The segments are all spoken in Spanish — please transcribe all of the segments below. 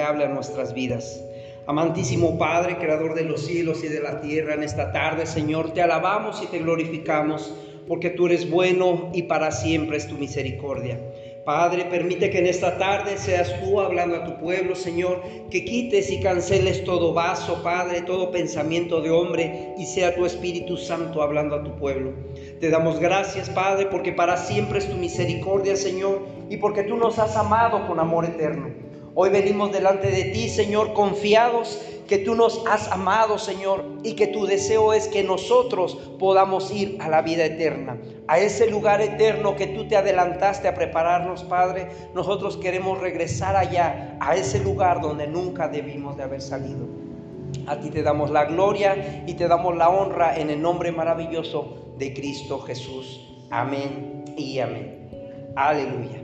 te hable a nuestras vidas. Amantísimo Padre, Creador de los cielos y de la tierra, en esta tarde, Señor, te alabamos y te glorificamos, porque tú eres bueno y para siempre es tu misericordia. Padre, permite que en esta tarde seas tú hablando a tu pueblo, Señor, que quites y canceles todo vaso, Padre, todo pensamiento de hombre y sea tu Espíritu Santo hablando a tu pueblo. Te damos gracias, Padre, porque para siempre es tu misericordia, Señor, y porque tú nos has amado con amor eterno. Hoy venimos delante de ti, Señor, confiados que tú nos has amado, Señor, y que tu deseo es que nosotros podamos ir a la vida eterna, a ese lugar eterno que tú te adelantaste a prepararnos, Padre. Nosotros queremos regresar allá, a ese lugar donde nunca debimos de haber salido. A ti te damos la gloria y te damos la honra en el nombre maravilloso de Cristo Jesús. Amén y amén. Aleluya.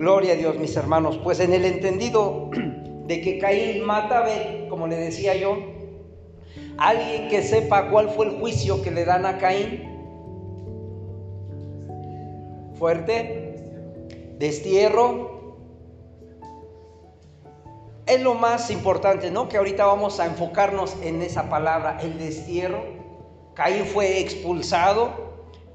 Gloria a Dios, mis hermanos. Pues en el entendido de que Caín mata a Abel, como le decía yo, alguien que sepa cuál fue el juicio que le dan a Caín. Fuerte, destierro. Es lo más importante, ¿no? Que ahorita vamos a enfocarnos en esa palabra, el destierro. Caín fue expulsado,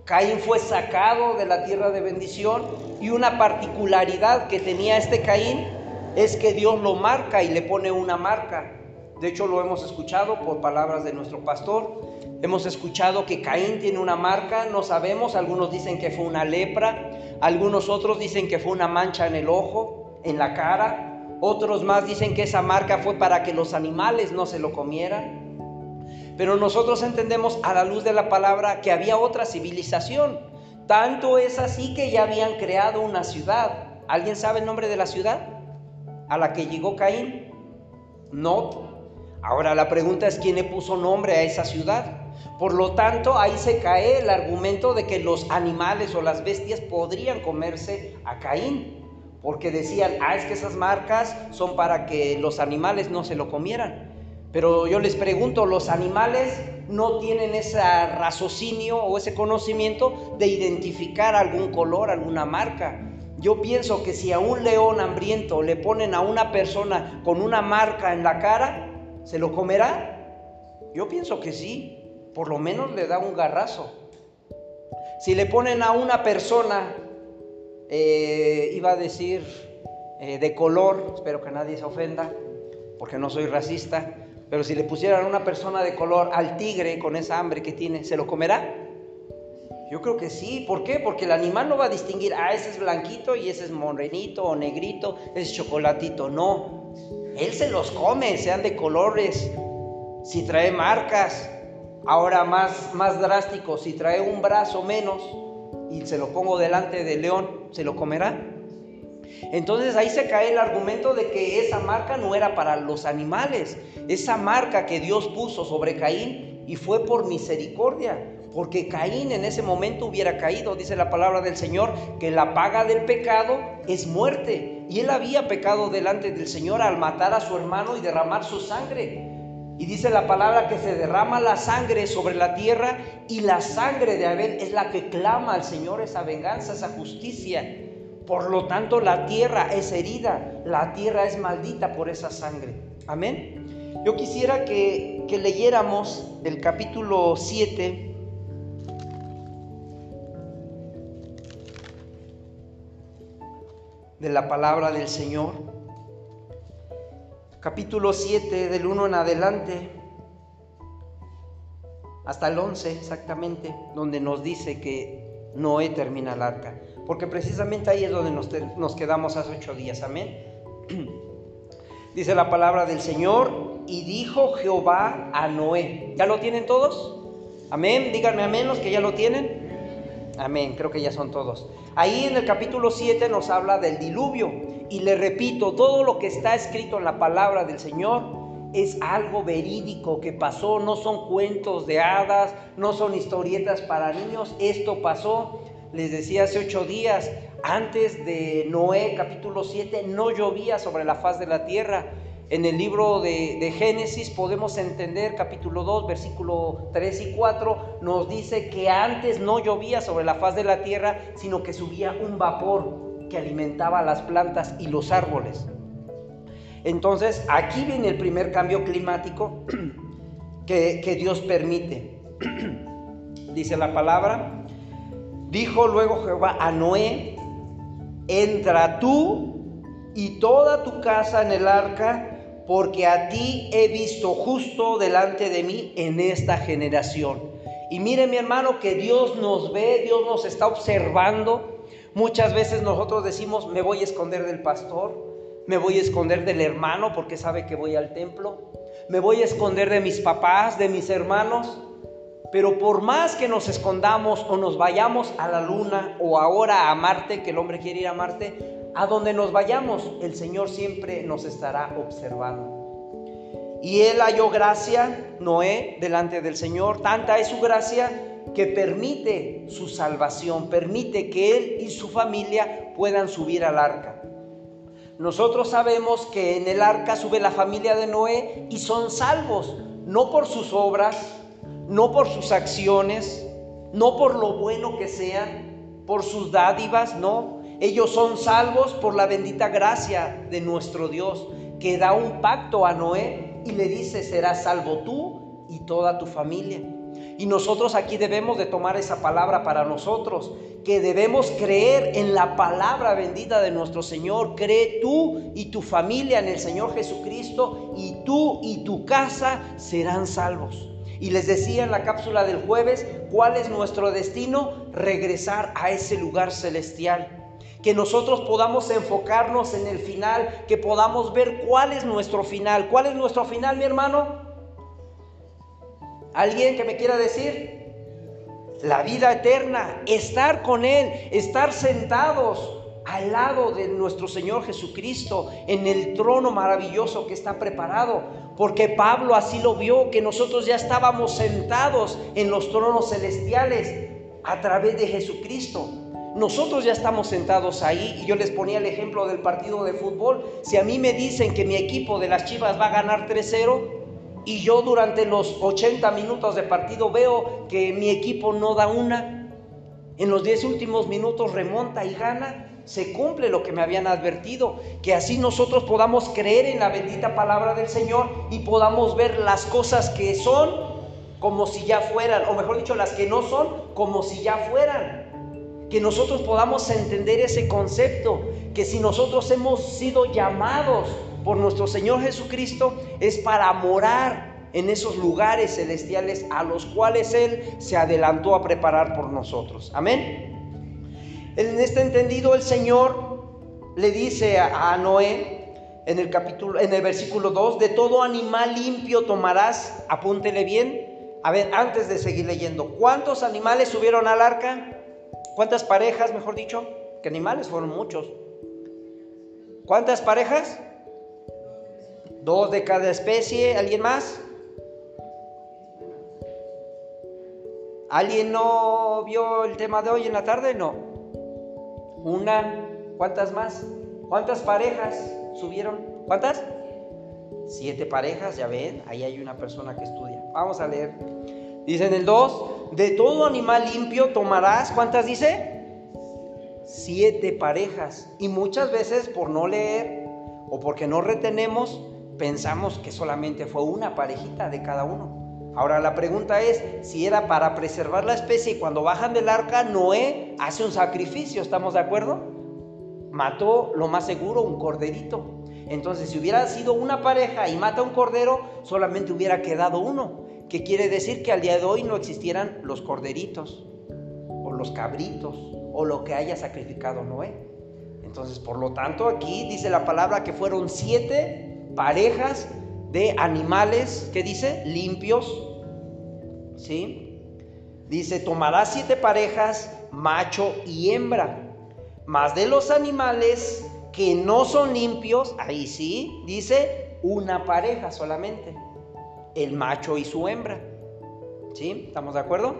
Caín fue sacado de la tierra de bendición y una particularidad que tenía este Caín es que Dios lo marca y le pone una marca. De hecho, lo hemos escuchado por palabras de nuestro pastor. Hemos escuchado que Caín tiene una marca, no sabemos, algunos dicen que fue una lepra, algunos otros dicen que fue una mancha en el ojo, en la cara, otros más dicen que esa marca fue para que los animales no se lo comieran. Pero nosotros entendemos a la luz de la palabra que había otra civilización. Tanto es así que ya habían creado una ciudad. ¿Alguien sabe el nombre de la ciudad? a la que llegó Caín? No. Ahora la pregunta es quién le puso nombre a esa ciudad. Por lo tanto, ahí se cae el argumento de que los animales o las bestias podrían comerse a Caín. Porque decían, ah, es que esas marcas son para que los animales no se lo comieran. Pero yo les pregunto, ¿los animales no tienen ese raciocinio o ese conocimiento de identificar algún color, alguna marca? Yo pienso que si a un león hambriento le ponen a una persona con una marca en la cara, ¿se lo comerá? Yo pienso que sí, por lo menos le da un garrazo. Si le ponen a una persona, eh, iba a decir eh, de color, espero que nadie se ofenda, porque no soy racista, pero si le pusieran una persona de color al tigre con esa hambre que tiene, ¿se lo comerá? Yo creo que sí. ¿Por qué? Porque el animal no va a distinguir, ah, ese es blanquito y ese es morenito o negrito, ese es chocolatito. No. Él se los come, sean de colores. Si trae marcas, ahora más, más drástico, si trae un brazo menos y se lo pongo delante del león, ¿se lo comerá? Entonces ahí se cae el argumento de que esa marca no era para los animales. Esa marca que Dios puso sobre Caín y fue por misericordia porque Caín en ese momento hubiera caído. Dice la palabra del Señor que la paga del pecado es muerte. Y él había pecado delante del Señor al matar a su hermano y derramar su sangre. Y dice la palabra que se derrama la sangre sobre la tierra y la sangre de Abel es la que clama al Señor esa venganza, esa justicia. Por lo tanto, la tierra es herida, la tierra es maldita por esa sangre. Amén. Yo quisiera que, leyéramos el capítulo 7 de la palabra del Señor. Capítulo 7 del 1 en adelante hasta el 11 exactamente, donde nos dice que Noé termina el arca. Porque precisamente ahí es donde nos, quedamos hace ocho días. Amén. Dice la palabra del Señor y dijo Jehová a Noé. ¿Ya lo tienen todos? Amén. Díganme amén los que ya lo tienen. Amén, creo que ya son todos. Ahí en el capítulo 7 nos habla del diluvio. Y le repito, todo lo que está escrito en la palabra del Señor es algo verídico que pasó, no son cuentos de hadas, no son historietas para niños, esto pasó. Les decía hace ocho días, antes de Noé capítulo 7, no llovía sobre la faz de la tierra en el libro de, Génesis podemos entender, capítulo 2, versículo 3 y 4, nos dice que antes no llovía sobre la faz de la tierra, sino que subía un vapor que alimentaba las plantas y los árboles. Entonces, aquí viene el primer cambio climático que, que Dios permite. Dice la palabra, dijo luego Jehová a Noé, entra tú y toda tu casa en el arca, porque a ti he visto justo delante de mí en esta generación. Y mire mi hermano que Dios nos ve, Dios nos está observando. Muchas veces nosotros decimos, me voy a esconder del pastor, me voy a esconder del hermano porque sabe que voy al templo, me voy a esconder de mis papás, de mis hermanos. Pero por más que nos escondamos o nos vayamos a la luna o ahora a Marte, que el hombre quiere ir a Marte, a donde nos vayamos, el Señor siempre nos estará observando. Y él halló gracia, Noé, delante del Señor. Tanta es su gracia que permite su salvación, permite que él y su familia puedan subir al arca. Nosotros sabemos que en el arca sube la familia de Noé y son salvos, no por sus obras, no por sus acciones, no por lo bueno que sean, por sus dádivas, no, ellos son salvos por la bendita gracia de nuestro Dios, que da un pacto a Noé y le dice, serás salvo tú y toda tu familia. Y nosotros aquí debemos de tomar esa palabra para nosotros, que debemos creer en la palabra bendita de nuestro Señor. Cree tú y tu familia en el Señor Jesucristo y tú y tu casa serán salvos. Y les decía en la cápsula del jueves cuál es nuestro destino, regresar a ese lugar celestial que nosotros podamos enfocarnos en el final, que podamos ver cuál es nuestro final. ¿Cuál es nuestro final, mi hermano? ¿Alguien que me quiera decir? La vida eterna, estar con Él, estar sentados al lado de nuestro Señor Jesucristo en el trono maravilloso que está preparado. Porque Pablo así lo vio, que nosotros ya estábamos sentados en los tronos celestiales a través de Jesucristo. Nosotros ya estamos sentados ahí y yo les ponía el ejemplo del partido de fútbol. Si a mí me dicen que mi equipo de las Chivas va a ganar 3-0 y yo durante los 80 minutos de partido veo que mi equipo no da una, en los 10 últimos minutos remonta y gana, se cumple lo que me habían advertido, que así nosotros podamos creer en la bendita palabra del Señor y podamos ver las cosas que son como si ya fueran, o mejor dicho, las que no son como si ya fueran que nosotros podamos entender ese concepto, que si nosotros hemos sido llamados por nuestro Señor Jesucristo, es para morar en esos lugares celestiales a los cuales Él se adelantó a preparar por nosotros. Amén. En este entendido, el Señor le dice a Noé, en el capítulo, en el versículo 2, de todo animal limpio tomarás, apúntele bien. A ver, antes de seguir leyendo, ¿cuántos animales subieron al arca? ¿Cuántas parejas, mejor dicho? Que animales fueron muchos. ¿Cuántas parejas? Dos de cada especie. ¿Alguien más? ¿Alguien no vio el tema de hoy en la tarde? No. Una. ¿Cuántas más? ¿Cuántas parejas subieron? ¿Cuántas? Siete parejas, ya ven, ahí hay una persona que estudia. Vamos a leer. Dice en el 2, de todo animal limpio tomarás, ¿cuántas dice? Siete parejas. Y muchas veces por no leer o porque no retenemos, pensamos que solamente fue una parejita de cada uno. Ahora la pregunta es si era para preservar la especie y cuando bajan del arca, Noé hace un sacrificio, ¿estamos de acuerdo? Mató lo más seguro un corderito. Entonces si hubiera sido una pareja y mata un cordero, solamente hubiera quedado uno que quiere decir que al día de hoy no existieran los corderitos o los cabritos o lo que haya sacrificado Noé. Entonces, por lo tanto, aquí dice la palabra que fueron siete parejas de animales, ¿qué dice? Limpios. ¿Sí? Dice, tomará siete parejas, macho y hembra. Más de los animales que no son limpios, ahí sí, dice una pareja solamente el macho y su hembra. ¿Sí? ¿Estamos de acuerdo?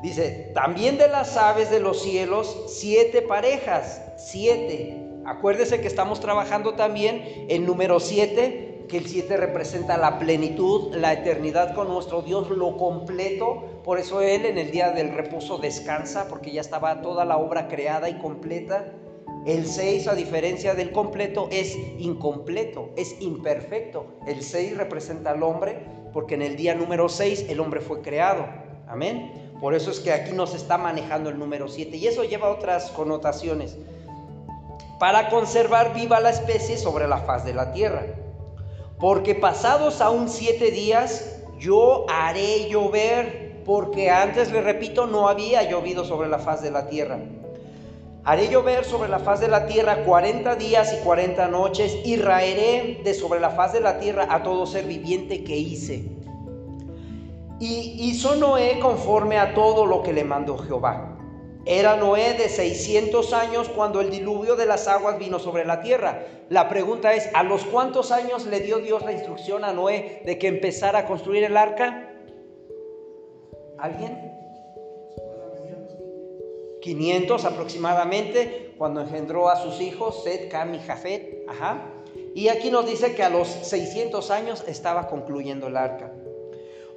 Dice, también de las aves de los cielos, siete parejas, siete. Acuérdese que estamos trabajando también el número siete, que el siete representa la plenitud, la eternidad con nuestro Dios, lo completo. Por eso Él en el día del reposo descansa, porque ya estaba toda la obra creada y completa. El 6, a diferencia del completo, es incompleto, es imperfecto. El 6 representa al hombre porque en el día número 6 el hombre fue creado. Amén. Por eso es que aquí nos está manejando el número 7 y eso lleva otras connotaciones. Para conservar viva la especie sobre la faz de la tierra. Porque pasados aún siete días yo haré llover, porque antes, le repito, no había llovido sobre la faz de la tierra. Haré llover sobre la faz de la tierra cuarenta días y cuarenta noches y raeré de sobre la faz de la tierra a todo ser viviente que hice. Y hizo Noé conforme a todo lo que le mandó Jehová. Era Noé de 600 años cuando el diluvio de las aguas vino sobre la tierra. La pregunta es, ¿a los cuántos años le dio Dios la instrucción a Noé de que empezara a construir el arca? ¿Alguien? 500 aproximadamente, cuando engendró a sus hijos, Sed, Cam y Jafet. Ajá. Y aquí nos dice que a los 600 años estaba concluyendo el arca.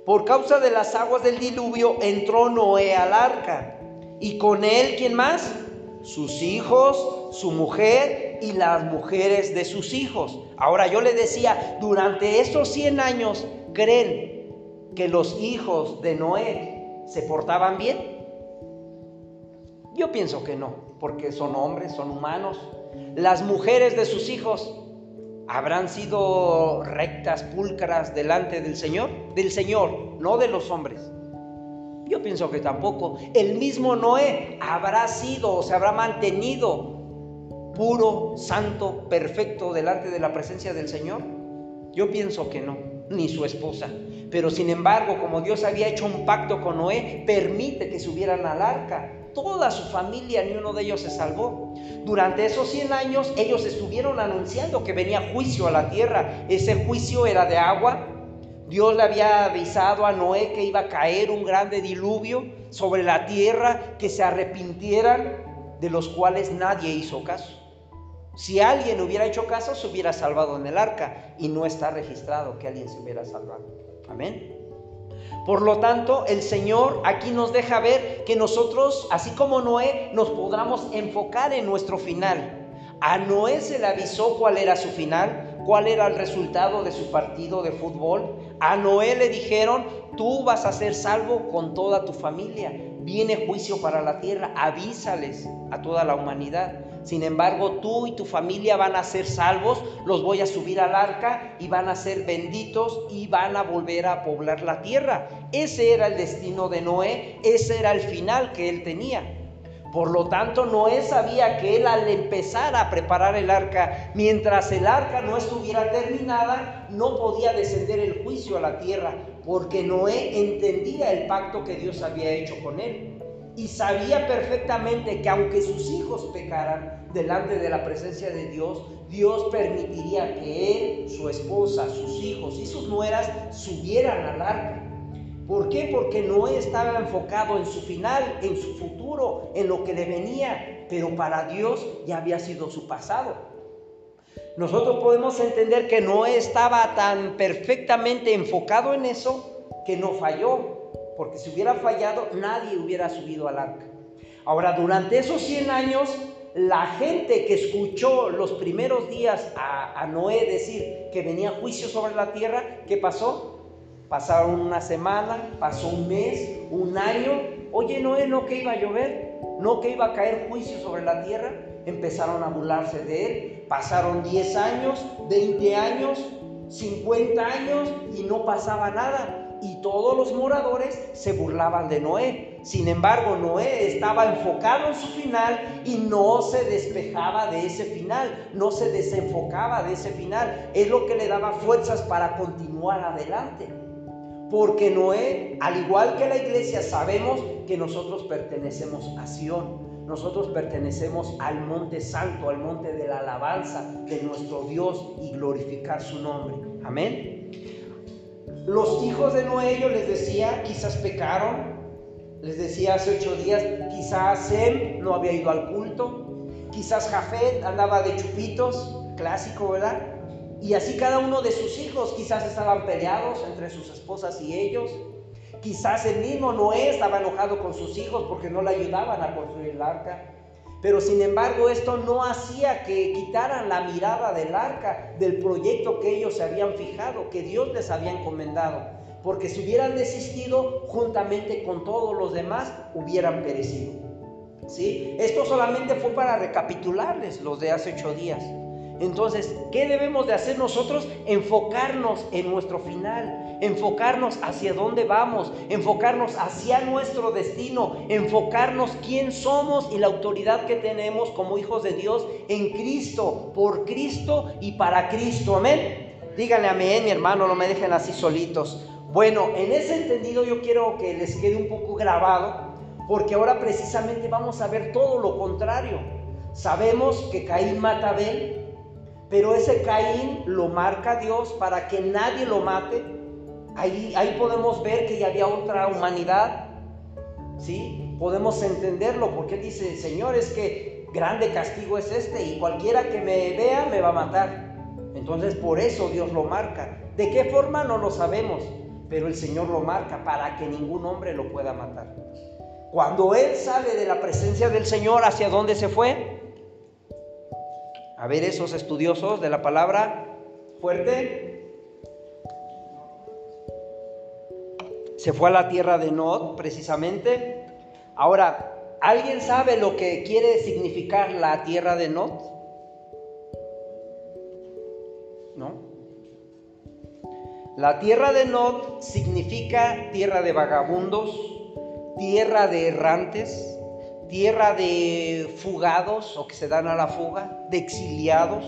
Por causa de las aguas del diluvio entró Noé al arca. Y con él, ¿quién más? Sus hijos, su mujer y las mujeres de sus hijos. Ahora yo le decía, durante esos 100 años, ¿creen que los hijos de Noé se portaban bien? Yo pienso que no, porque son hombres, son humanos. Las mujeres de sus hijos habrán sido rectas, pulcras delante del Señor, del Señor, no de los hombres. Yo pienso que tampoco. El mismo Noé habrá sido o se habrá mantenido puro, santo, perfecto delante de la presencia del Señor. Yo pienso que no, ni su esposa. Pero sin embargo, como Dios había hecho un pacto con Noé, permite que subieran al arca toda su familia, ni uno de ellos se salvó. Durante esos 100 años ellos estuvieron anunciando que venía juicio a la tierra. Ese juicio era de agua. Dios le había avisado a Noé que iba a caer un grande diluvio sobre la tierra, que se arrepintieran, de los cuales nadie hizo caso. Si alguien hubiera hecho caso, se hubiera salvado en el arca y no está registrado que alguien se hubiera salvado. Amén. Por lo tanto, el Señor aquí nos deja ver que nosotros, así como Noé, nos podamos enfocar en nuestro final. A Noé se le avisó cuál era su final, cuál era el resultado de su partido de fútbol. A Noé le dijeron, tú vas a ser salvo con toda tu familia. Viene juicio para la tierra, avísales a toda la humanidad. Sin embargo, tú y tu familia van a ser salvos, los voy a subir al arca y van a ser benditos y van a volver a poblar la tierra. Ese era el destino de Noé, ese era el final que él tenía. Por lo tanto, Noé sabía que él al empezar a preparar el arca, mientras el arca no estuviera terminada, no podía descender el juicio a la tierra, porque Noé entendía el pacto que Dios había hecho con él y sabía perfectamente que aunque sus hijos pecaran delante de la presencia de Dios, Dios permitiría que él, su esposa, sus hijos y sus nueras subieran al arca. ¿Por qué? Porque no estaba enfocado en su final, en su futuro, en lo que le venía, pero para Dios ya había sido su pasado. Nosotros podemos entender que no estaba tan perfectamente enfocado en eso que no falló, porque si hubiera fallado, nadie hubiera subido al arca. Ahora, durante esos 100 años, la gente que escuchó los primeros días a, Noé decir que venía juicio sobre la tierra, ¿qué pasó? Pasaron una semana, pasó un mes, un año. Oye, Noé, ¿no que iba a llover? ¿No que iba a caer juicio sobre la tierra? Empezaron a burlarse de él. Pasaron 10 años, 20 años, 50 años y no pasaba nada y todos los moradores se burlaban de Noé. Sin embargo, Noé estaba enfocado en su final y no se despejaba de ese final, no se desenfocaba de ese final. Es lo que le daba fuerzas para continuar adelante. Porque Noé, al igual que la iglesia, sabemos que nosotros pertenecemos a Sión. Nosotros pertenecemos al monte santo, al monte de la alabanza de nuestro Dios y glorificar su nombre. Amén. Los hijos de Noé, yo les decía, quizás pecaron. Les decía hace ocho días, quizás Sem no había ido al culto. Quizás Jafet andaba de chupitos, clásico, ¿verdad? Y así cada uno de sus hijos quizás estaban peleados entre sus esposas y ellos. Quizás el mismo Noé estaba enojado con sus hijos porque no le ayudaban a construir el arca. Pero sin embargo esto no hacía que quitaran la mirada del arca, del proyecto que ellos se habían fijado, que Dios les había encomendado. Porque si hubieran desistido, juntamente con todos los demás, hubieran perecido. ¿Sí? Esto solamente fue para recapitularles los de hace ocho días. Entonces, ¿qué debemos de hacer nosotros? Enfocarnos en nuestro final, enfocarnos hacia dónde vamos, enfocarnos hacia nuestro destino, enfocarnos quién somos y la autoridad que tenemos como hijos de Dios en Cristo, por Cristo y para Cristo. Amén. Díganle amén, mi hermano, no me dejen así solitos. Bueno, en ese entendido yo quiero que les quede un poco grabado, porque ahora precisamente vamos a ver todo lo contrario. Sabemos que Caín mata a pero ese Caín lo marca Dios para que nadie lo mate. Ahí, ahí podemos ver que ya había otra humanidad. ¿Sí? Podemos entenderlo porque dice, Señor, es que grande castigo es este y cualquiera que me vea me va a matar. Entonces por eso Dios lo marca. ¿De qué forma? No lo sabemos, pero el Señor lo marca para que ningún hombre lo pueda matar. Cuando Él sale de la presencia del Señor, ¿hacia dónde se fue? A ver esos estudiosos de la palabra fuerte. Se fue a la tierra de Nod, precisamente. Ahora, ¿alguien sabe lo que quiere significar la tierra de Nod? ¿No? La tierra de Nod significa tierra de vagabundos, tierra de errantes, tierra de fugados o que se dan a la fuga, de exiliados.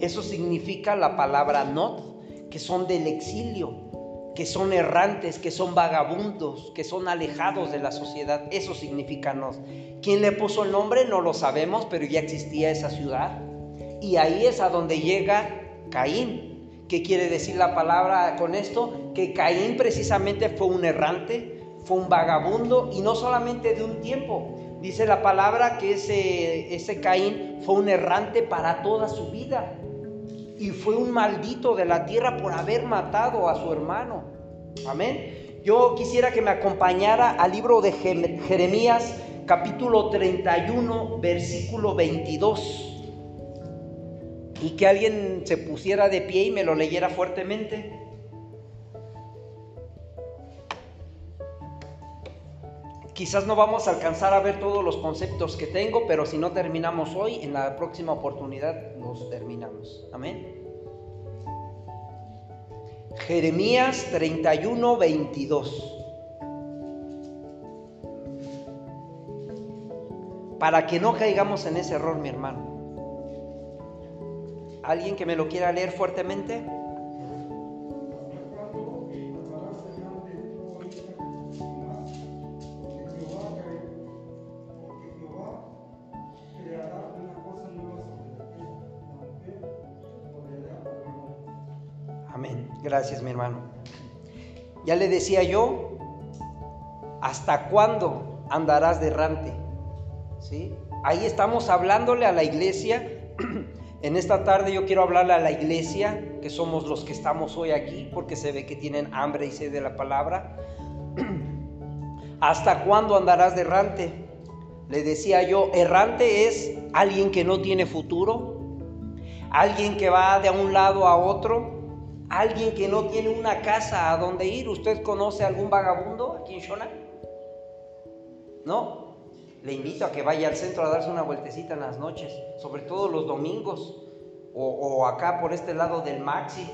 Eso significa la palabra not, que son del exilio, que son errantes, que son vagabundos, que son alejados de la sociedad. Eso significa not. ¿Quién le puso el nombre? No lo sabemos, pero ya existía esa ciudad. Y ahí es a donde llega Caín. ¿Qué quiere decir la palabra con esto? Que Caín precisamente fue un errante, fue un vagabundo y no solamente de un tiempo, Dice la palabra que ese, ese Caín fue un errante para toda su vida y fue un maldito de la tierra por haber matado a su hermano. Amén. Yo quisiera que me acompañara al libro de Jeremías capítulo 31 versículo 22 y que alguien se pusiera de pie y me lo leyera fuertemente. Quizás no vamos a alcanzar a ver todos los conceptos que tengo, pero si no terminamos hoy, en la próxima oportunidad los terminamos. Amén. Jeremías 31, 22. Para que no caigamos en ese error, mi hermano. ¿Alguien que me lo quiera leer fuertemente? Gracias, mi hermano. Ya le decía yo, ¿hasta cuándo andarás de errante? ¿Sí? Ahí estamos hablándole a la iglesia. En esta tarde yo quiero hablarle a la iglesia, que somos los que estamos hoy aquí, porque se ve que tienen hambre y sed de la palabra. ¿Hasta cuándo andarás de errante? Le decía yo, errante es alguien que no tiene futuro, alguien que va de un lado a otro, Alguien que no tiene una casa a donde ir. ¿Usted conoce algún vagabundo aquí en Shona? ¿No? Le invito a que vaya al centro a darse una vueltecita en las noches, sobre todo los domingos, o, acá por este lado del Maxi.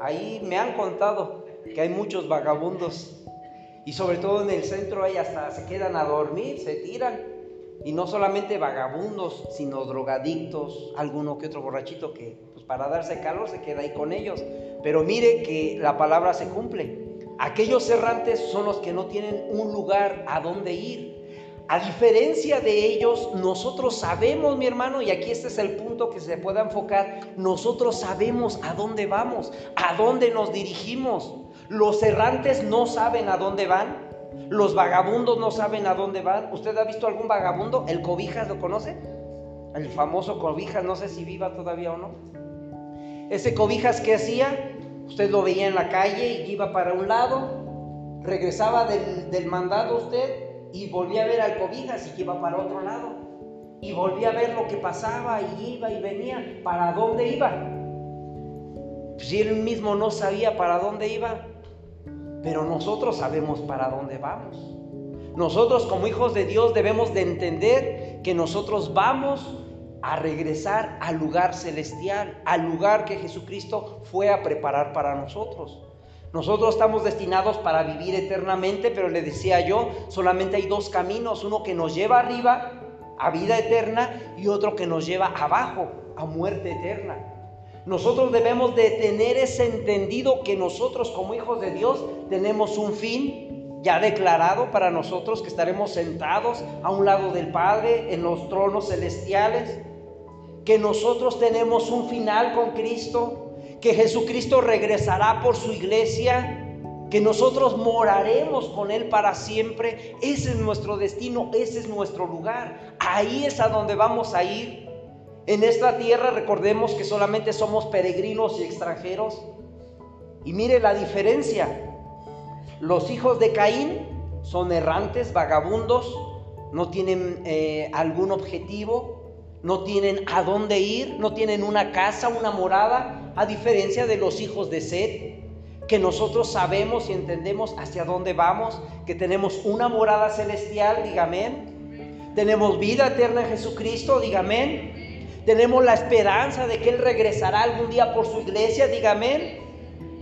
Ahí me han contado que hay muchos vagabundos y sobre todo en el centro ahí hasta se quedan a dormir, se tiran. Y no solamente vagabundos, sino drogadictos, alguno que otro borrachito que pues para darse calor se queda ahí con ellos. Pero mire que la palabra se cumple. Aquellos errantes son los que no tienen un lugar a donde ir. A diferencia de ellos, nosotros sabemos, mi hermano, y aquí este es el punto que se pueda enfocar, nosotros sabemos a dónde vamos, a dónde nos dirigimos. Los errantes no saben a dónde van, los vagabundos no saben a dónde van. ¿Usted ha visto algún vagabundo? ¿El Cobijas lo conoce? El famoso Cobijas, no sé si viva todavía o no. Ese Cobijas, ¿qué hacía? Usted lo veía en la calle y iba para un lado, regresaba del, mandado usted y volvía a ver al cobijas y iba para otro lado. y volvía a ver lo que pasaba y iba y venía. ¿Para dónde iba? Si él mismo no sabía para dónde iba, pero nosotros sabemos para dónde vamos. Nosotros como hijos de Dios debemos de entender que nosotros vamos a regresar al lugar celestial, al lugar que Jesucristo fue a preparar para nosotros. Nosotros estamos destinados para vivir eternamente, pero le decía yo, solamente hay dos caminos, uno que nos lleva arriba a vida eterna y otro que nos lleva abajo a muerte eterna. Nosotros debemos de tener ese entendido que nosotros como hijos de Dios tenemos un fin ya declarado para nosotros, que estaremos sentados a un lado del Padre en los tronos celestiales, que nosotros tenemos un final con Cristo, que Jesucristo regresará por su iglesia, que nosotros moraremos con Él para siempre. Ese es nuestro destino, ese es nuestro lugar. Ahí es a donde vamos a ir. En esta tierra recordemos que solamente somos peregrinos y extranjeros. Y mire la diferencia. Los hijos de Caín son errantes, vagabundos, no tienen eh, algún objetivo, no tienen a dónde ir, no tienen una casa, una morada, a diferencia de los hijos de Seth, que nosotros sabemos y entendemos hacia dónde vamos, que tenemos una morada celestial, dígame. Tenemos vida eterna en Jesucristo, dígame. Tenemos la esperanza de que Él regresará algún día por su iglesia, dígame.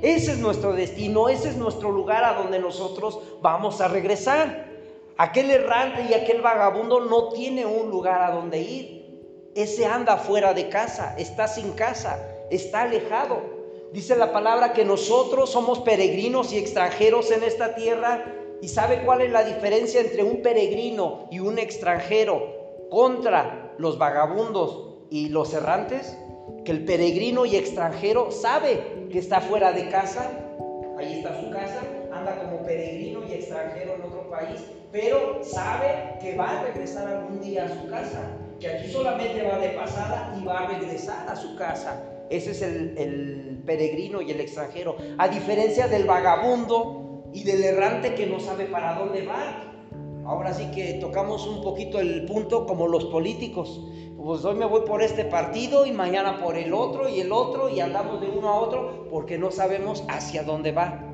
Ese es nuestro destino, ese es nuestro lugar a donde nosotros vamos a regresar. Aquel errante y aquel vagabundo no tiene un lugar a donde ir. Ese anda fuera de casa, está sin casa, está alejado. Dice la palabra que nosotros somos peregrinos y extranjeros en esta tierra. ¿Y sabe cuál es la diferencia entre un peregrino y un extranjero contra los vagabundos y los errantes? Que el peregrino y extranjero sabe que está fuera de casa, ahí está su casa, anda como peregrino y extranjero en otro país, pero sabe que va a regresar algún día a su casa, que aquí solamente va de pasada y va a regresar a su casa. Ese es el, peregrino y el extranjero. A diferencia del vagabundo y del errante que no sabe para dónde va. Ahora sí que tocamos un poquito el punto como los políticos. Pues hoy me voy por este partido y mañana por el otro y el otro y andamos de uno a otro porque no sabemos hacia dónde va.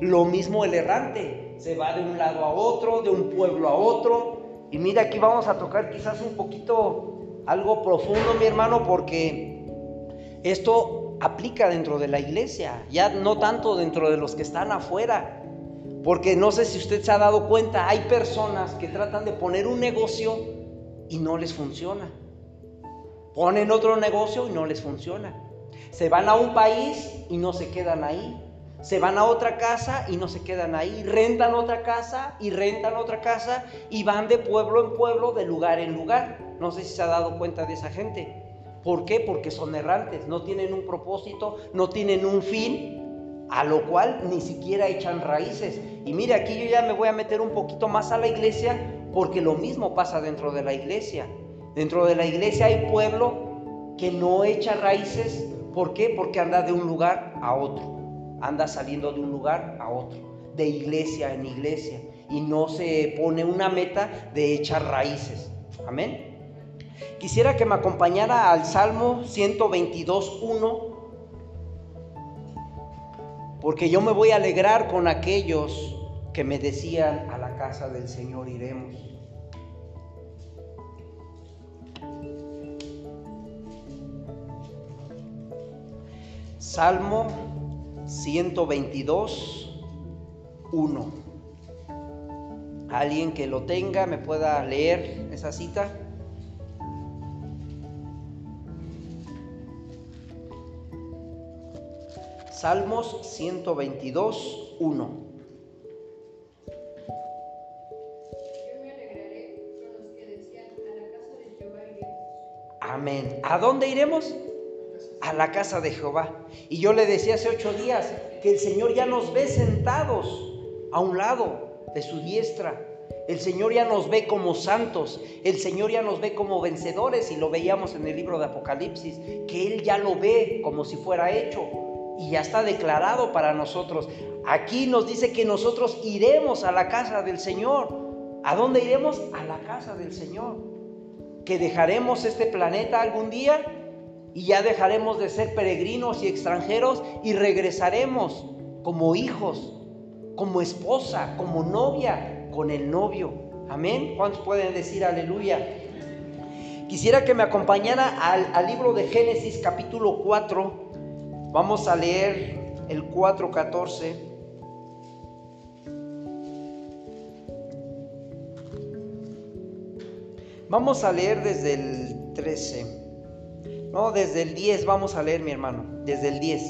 Lo mismo el errante. Se va de un lado a otro, de un pueblo a otro. Y mira, aquí vamos a tocar quizás un poquito algo profundo, mi hermano, porque esto aplica dentro de la iglesia, ya no tanto dentro de los que están afuera. Porque no sé si usted se ha dado cuenta, hay personas que tratan de poner un negocio y no les funciona. Ponen otro negocio y no les funciona. Se van a un país y no se quedan ahí. Se van a otra casa y no se quedan ahí. Rentan otra casa y rentan otra casa y van de pueblo en pueblo, de lugar en lugar. No sé si se ha dado cuenta de esa gente. ¿Por qué? Porque son errantes, no tienen un propósito, no tienen un fin, a lo cual ni siquiera echan raíces. Y mire, aquí yo ya me voy a meter un poquito más a la iglesia, porque lo mismo pasa dentro de la iglesia. Dentro de la iglesia hay pueblo que no echa raíces. ¿Por qué? Porque anda de un lugar a otro. Anda saliendo de un lugar a otro. De iglesia en iglesia. Y no se pone una meta de echar raíces. Amén. Quisiera que me acompañara al Salmo 122.1, porque yo me voy a alegrar con aquellos que me decían, a la casa del Señor iremos. Salmo 122, 1. Alguien que lo tenga me pueda leer esa cita. Salmos 122, 1. Amén. ¿A dónde iremos? La casa de Jehová. Y yo le decía hace ocho días que el Señor ya nos ve sentados a un lado de su diestra. El Señor ya nos ve como santos, el Señor ya nos ve como vencedores y lo veíamos en el libro de Apocalipsis, que Él ya lo ve como si fuera hecho y ya está declarado para nosotros. Aquí nos dice que nosotros iremos a la casa del Señor. ¿A dónde iremos? A la casa del Señor. que dejaremos este planeta algún día y ya dejaremos de ser peregrinos y extranjeros y regresaremos como hijos, como esposa, como novia, con el novio. Amén. ¿Cuántos pueden decir aleluya? Quisiera que me acompañara al, libro de Génesis capítulo 4. Vamos a leer el 4.14. Vamos a leer desde el 13. No, desde el 10 vamos a leer, mi hermano. Desde el 10.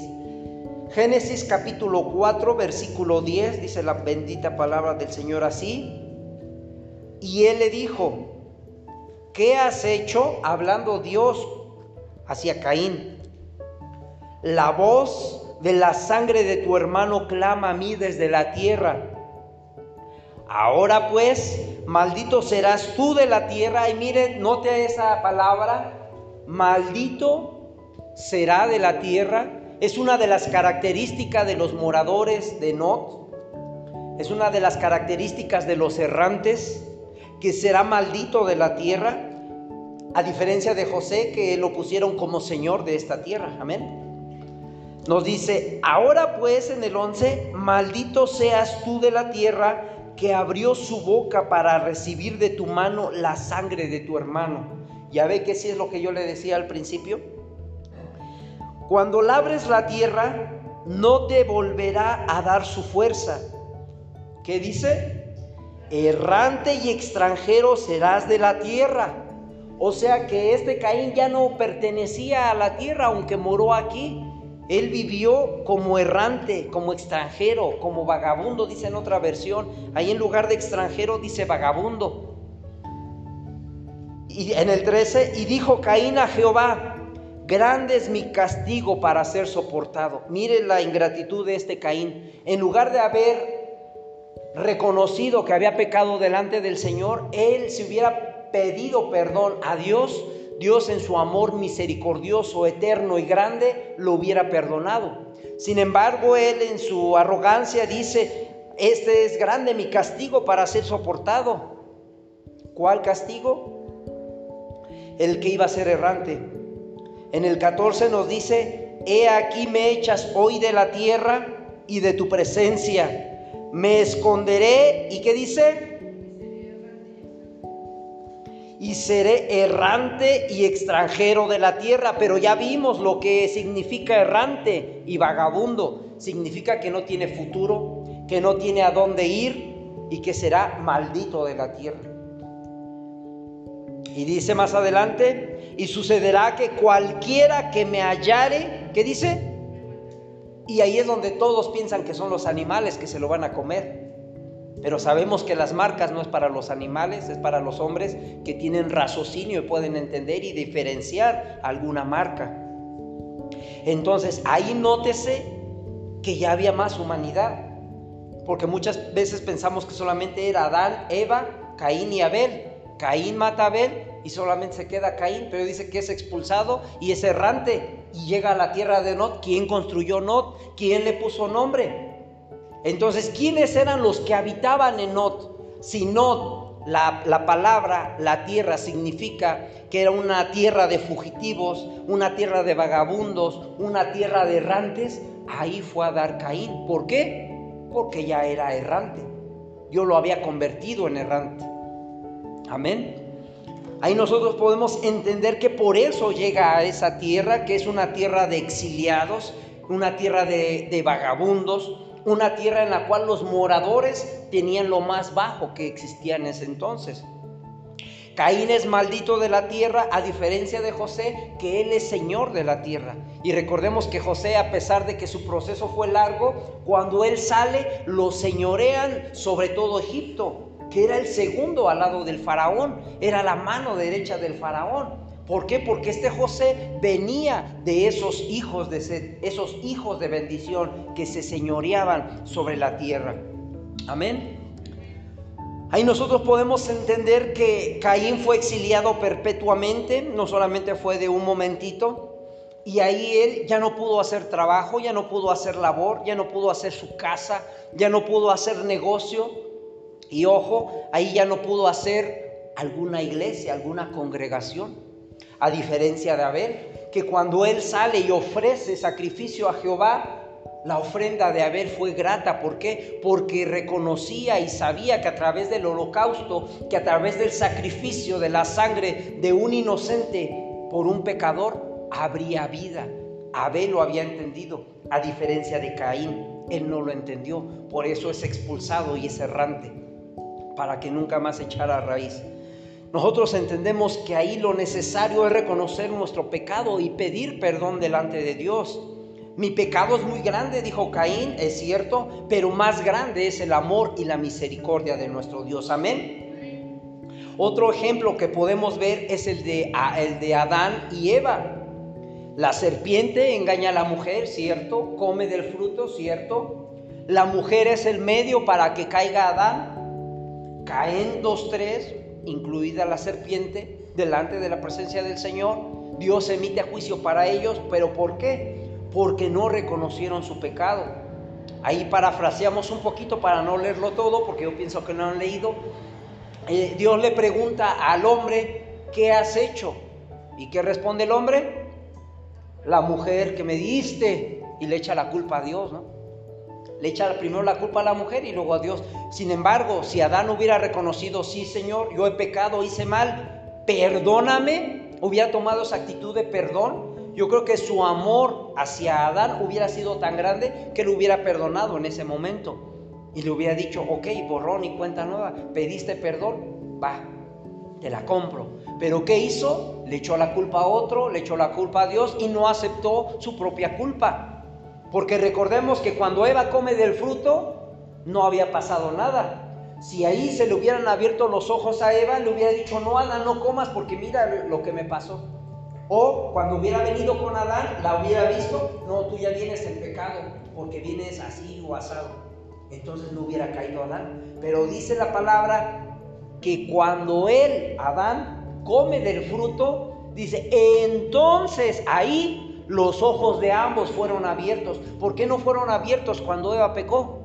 Génesis capítulo 4, versículo 10, dice la bendita palabra del Señor así. Y él le dijo, ¿qué has hecho? Hablando Dios hacia Caín. La voz de la sangre de tu hermano clama a mí desde la tierra. Ahora pues, maldito serás tú de la tierra. Y mire, note esa palabra, maldito será de la tierra. Es una de las características de los moradores de Not. Es una de las características de los errantes, que será maldito de la tierra. A diferencia de José, que lo pusieron como señor de esta tierra. Amén. Nos dice, ahora pues en el 11, maldito seas tú de la tierra que abrió su boca para recibir de tu mano la sangre de tu hermano. Ya ve que sí es lo que yo le decía al principio. Cuando labres la tierra, no te volverá a dar su fuerza. ¿Qué dice? Errante y extranjero serás de la tierra. O sea que este Caín ya no pertenecía a la tierra, aunque moró aquí. Él vivió como errante, como extranjero, como vagabundo, dice en otra versión. Ahí en lugar de extranjero dice vagabundo. Y en el 13, y dijo Caín a Jehová, grande es mi castigo para ser soportado. Mire la ingratitud de este Caín. En lugar de haber reconocido que había pecado delante del Señor, él se hubiera pedido perdón a Dios Dios en su amor misericordioso, eterno y grande lo hubiera perdonado. Sin embargo, él en su arrogancia dice, este es grande mi castigo para ser soportado. ¿Cuál castigo? El que iba a ser errante. En el 14 nos dice, he aquí me echas hoy de la tierra y de tu presencia. Me esconderé y qué dice? y seré errante y extranjero de la tierra. Pero ya vimos lo que significa errante y vagabundo. Significa que no tiene futuro, que no tiene a dónde ir y que será maldito de la tierra. Y dice más adelante, y sucederá que cualquiera que me hallare, ¿qué dice? Y ahí es donde todos piensan que son los animales que se lo van a comer. Pero sabemos que las marcas no es para los animales, es para los hombres que tienen raciocinio y pueden entender y diferenciar alguna marca. Entonces ahí nótese que ya había más humanidad. Porque muchas veces pensamos que solamente era Adán, Eva, Caín y Abel. Caín mata a Abel y solamente se queda Caín, pero dice que es expulsado y es errante y llega a la tierra de Not. ¿Quién construyó Not? ¿Quién le puso nombre? Entonces, ¿quiénes eran los que habitaban en Not? Si Not, la, la, palabra, la tierra, significa que era una tierra de fugitivos, una tierra de vagabundos, una tierra de errantes, ahí fue a dar Caín. ¿Por qué? Porque ya era errante. Dios lo había convertido en errante. Amén. Ahí nosotros podemos entender que por eso llega a esa tierra, que es una tierra de exiliados, una tierra de, vagabundos, una tierra en la cual los moradores tenían lo más bajo que existía en ese entonces. Caín es maldito de la tierra a diferencia de José, que él es señor de la tierra. Y recordemos que José, a pesar de que su proceso fue largo, cuando él sale, lo señorean sobre todo Egipto, que era el segundo al lado del faraón, era la mano derecha del faraón. ¿Por qué? Porque este José venía de esos hijos de esos hijos de bendición que se señoreaban sobre la tierra. Amén. Ahí nosotros podemos entender que Caín fue exiliado perpetuamente, no solamente fue de un momentito, y ahí él ya no pudo hacer trabajo, ya no pudo hacer labor, ya no pudo hacer su casa, ya no pudo hacer negocio, y ojo, ahí ya no pudo hacer alguna iglesia, alguna congregación. A diferencia de Abel, que cuando él sale y ofrece sacrificio a Jehová, la ofrenda de Abel fue grata. ¿Por qué? Porque reconocía y sabía que a través del holocausto, que a través del sacrificio de la sangre de un inocente por un pecador, habría vida. Abel lo había entendido, a diferencia de Caín. Él no lo entendió, por eso es expulsado y es errante, para que nunca más echara raíz. Nosotros entendemos que ahí lo necesario es reconocer nuestro pecado y pedir perdón delante de Dios. Mi pecado es muy grande, dijo Caín, es cierto, pero más grande es el amor y la misericordia de nuestro Dios. Amén. Otro ejemplo que podemos ver es el de, el de Adán y Eva. La serpiente engaña a la mujer, ¿cierto? Come del fruto, ¿cierto? La mujer es el medio para que caiga Adán. Caen dos, tres, incluida la serpiente, delante de la presencia del Señor. Dios emite juicio para ellos, pero ¿por qué? Porque no reconocieron su pecado. Ahí parafraseamos un poquito para no leerlo todo, porque yo pienso que no han leído. Eh, Dios le pregunta al hombre, ¿qué has hecho? ¿Y qué responde el hombre? La mujer que me diste y le echa la culpa a Dios, ¿no? Le echa primero la culpa a la mujer y luego a Dios. Sin embargo, si Adán hubiera reconocido, sí Señor, yo he pecado, hice mal, perdóname, hubiera tomado esa actitud de perdón, yo creo que su amor hacia Adán hubiera sido tan grande que lo hubiera perdonado en ese momento. Y le hubiera dicho, ok, borrón y cuenta nueva, pediste perdón, va, te la compro. Pero ¿qué hizo? Le echó la culpa a otro, le echó la culpa a Dios y no aceptó su propia culpa. Porque recordemos que cuando Eva come del fruto, no había pasado nada. Si ahí se le hubieran abierto los ojos a Eva, le hubiera dicho, no, Adán, no comas porque mira lo que me pasó. O cuando hubiera venido con Adán, la hubiera visto, no, tú ya vienes en pecado porque vienes así o asado. Entonces no hubiera caído Adán. Pero dice la palabra que cuando él, Adán, come del fruto, dice, entonces ahí los ojos de ambos fueron abiertos. ¿Por qué no fueron abiertos cuando Eva pecó?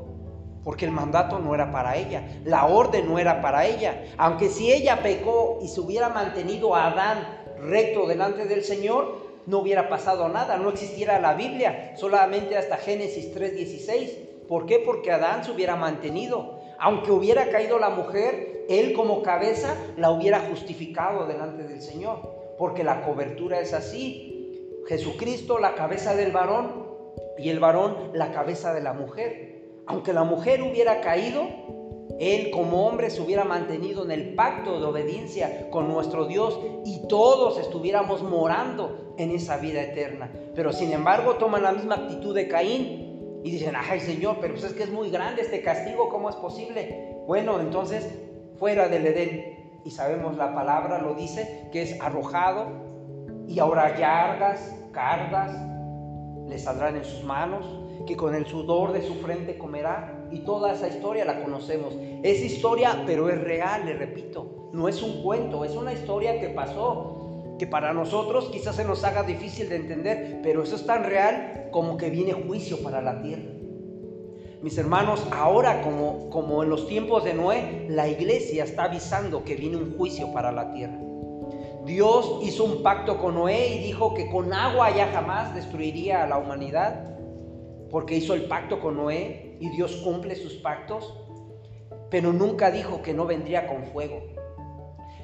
Porque el mandato no era para ella, la orden no era para ella. Aunque si ella pecó y se hubiera mantenido a Adán recto delante del Señor, no hubiera pasado nada, no existiera la Biblia, solamente hasta Génesis 3:16. ¿Por qué? Porque Adán se hubiera mantenido. Aunque hubiera caído la mujer, él como cabeza la hubiera justificado delante del Señor, porque la cobertura es así. Jesucristo la cabeza del varón y el varón la cabeza de la mujer. Aunque la mujer hubiera caído, él como hombre se hubiera mantenido en el pacto de obediencia con nuestro Dios y todos estuviéramos morando en esa vida eterna. Pero sin embargo toman la misma actitud de Caín y dicen, ay Señor, pero pues es que es muy grande este castigo, ¿cómo es posible? Bueno, entonces fuera del Edén, y sabemos la palabra lo dice, que es arrojado y ahora yardas, cardas le saldrán en sus manos, que con el sudor de su frente comerá. Y toda esa historia la conocemos. Es historia, pero es real, le repito. No es un cuento, es una historia que pasó, que para nosotros quizás se nos haga difícil de entender, pero eso es tan real como que viene juicio para la tierra. Mis hermanos, ahora como, como en los tiempos de Noé, la iglesia está avisando que viene un juicio para la tierra. Dios hizo un pacto con Noé y dijo que con agua ya jamás destruiría a la humanidad, porque hizo el pacto con Noé y Dios cumple sus pactos, pero nunca dijo que no vendría con fuego.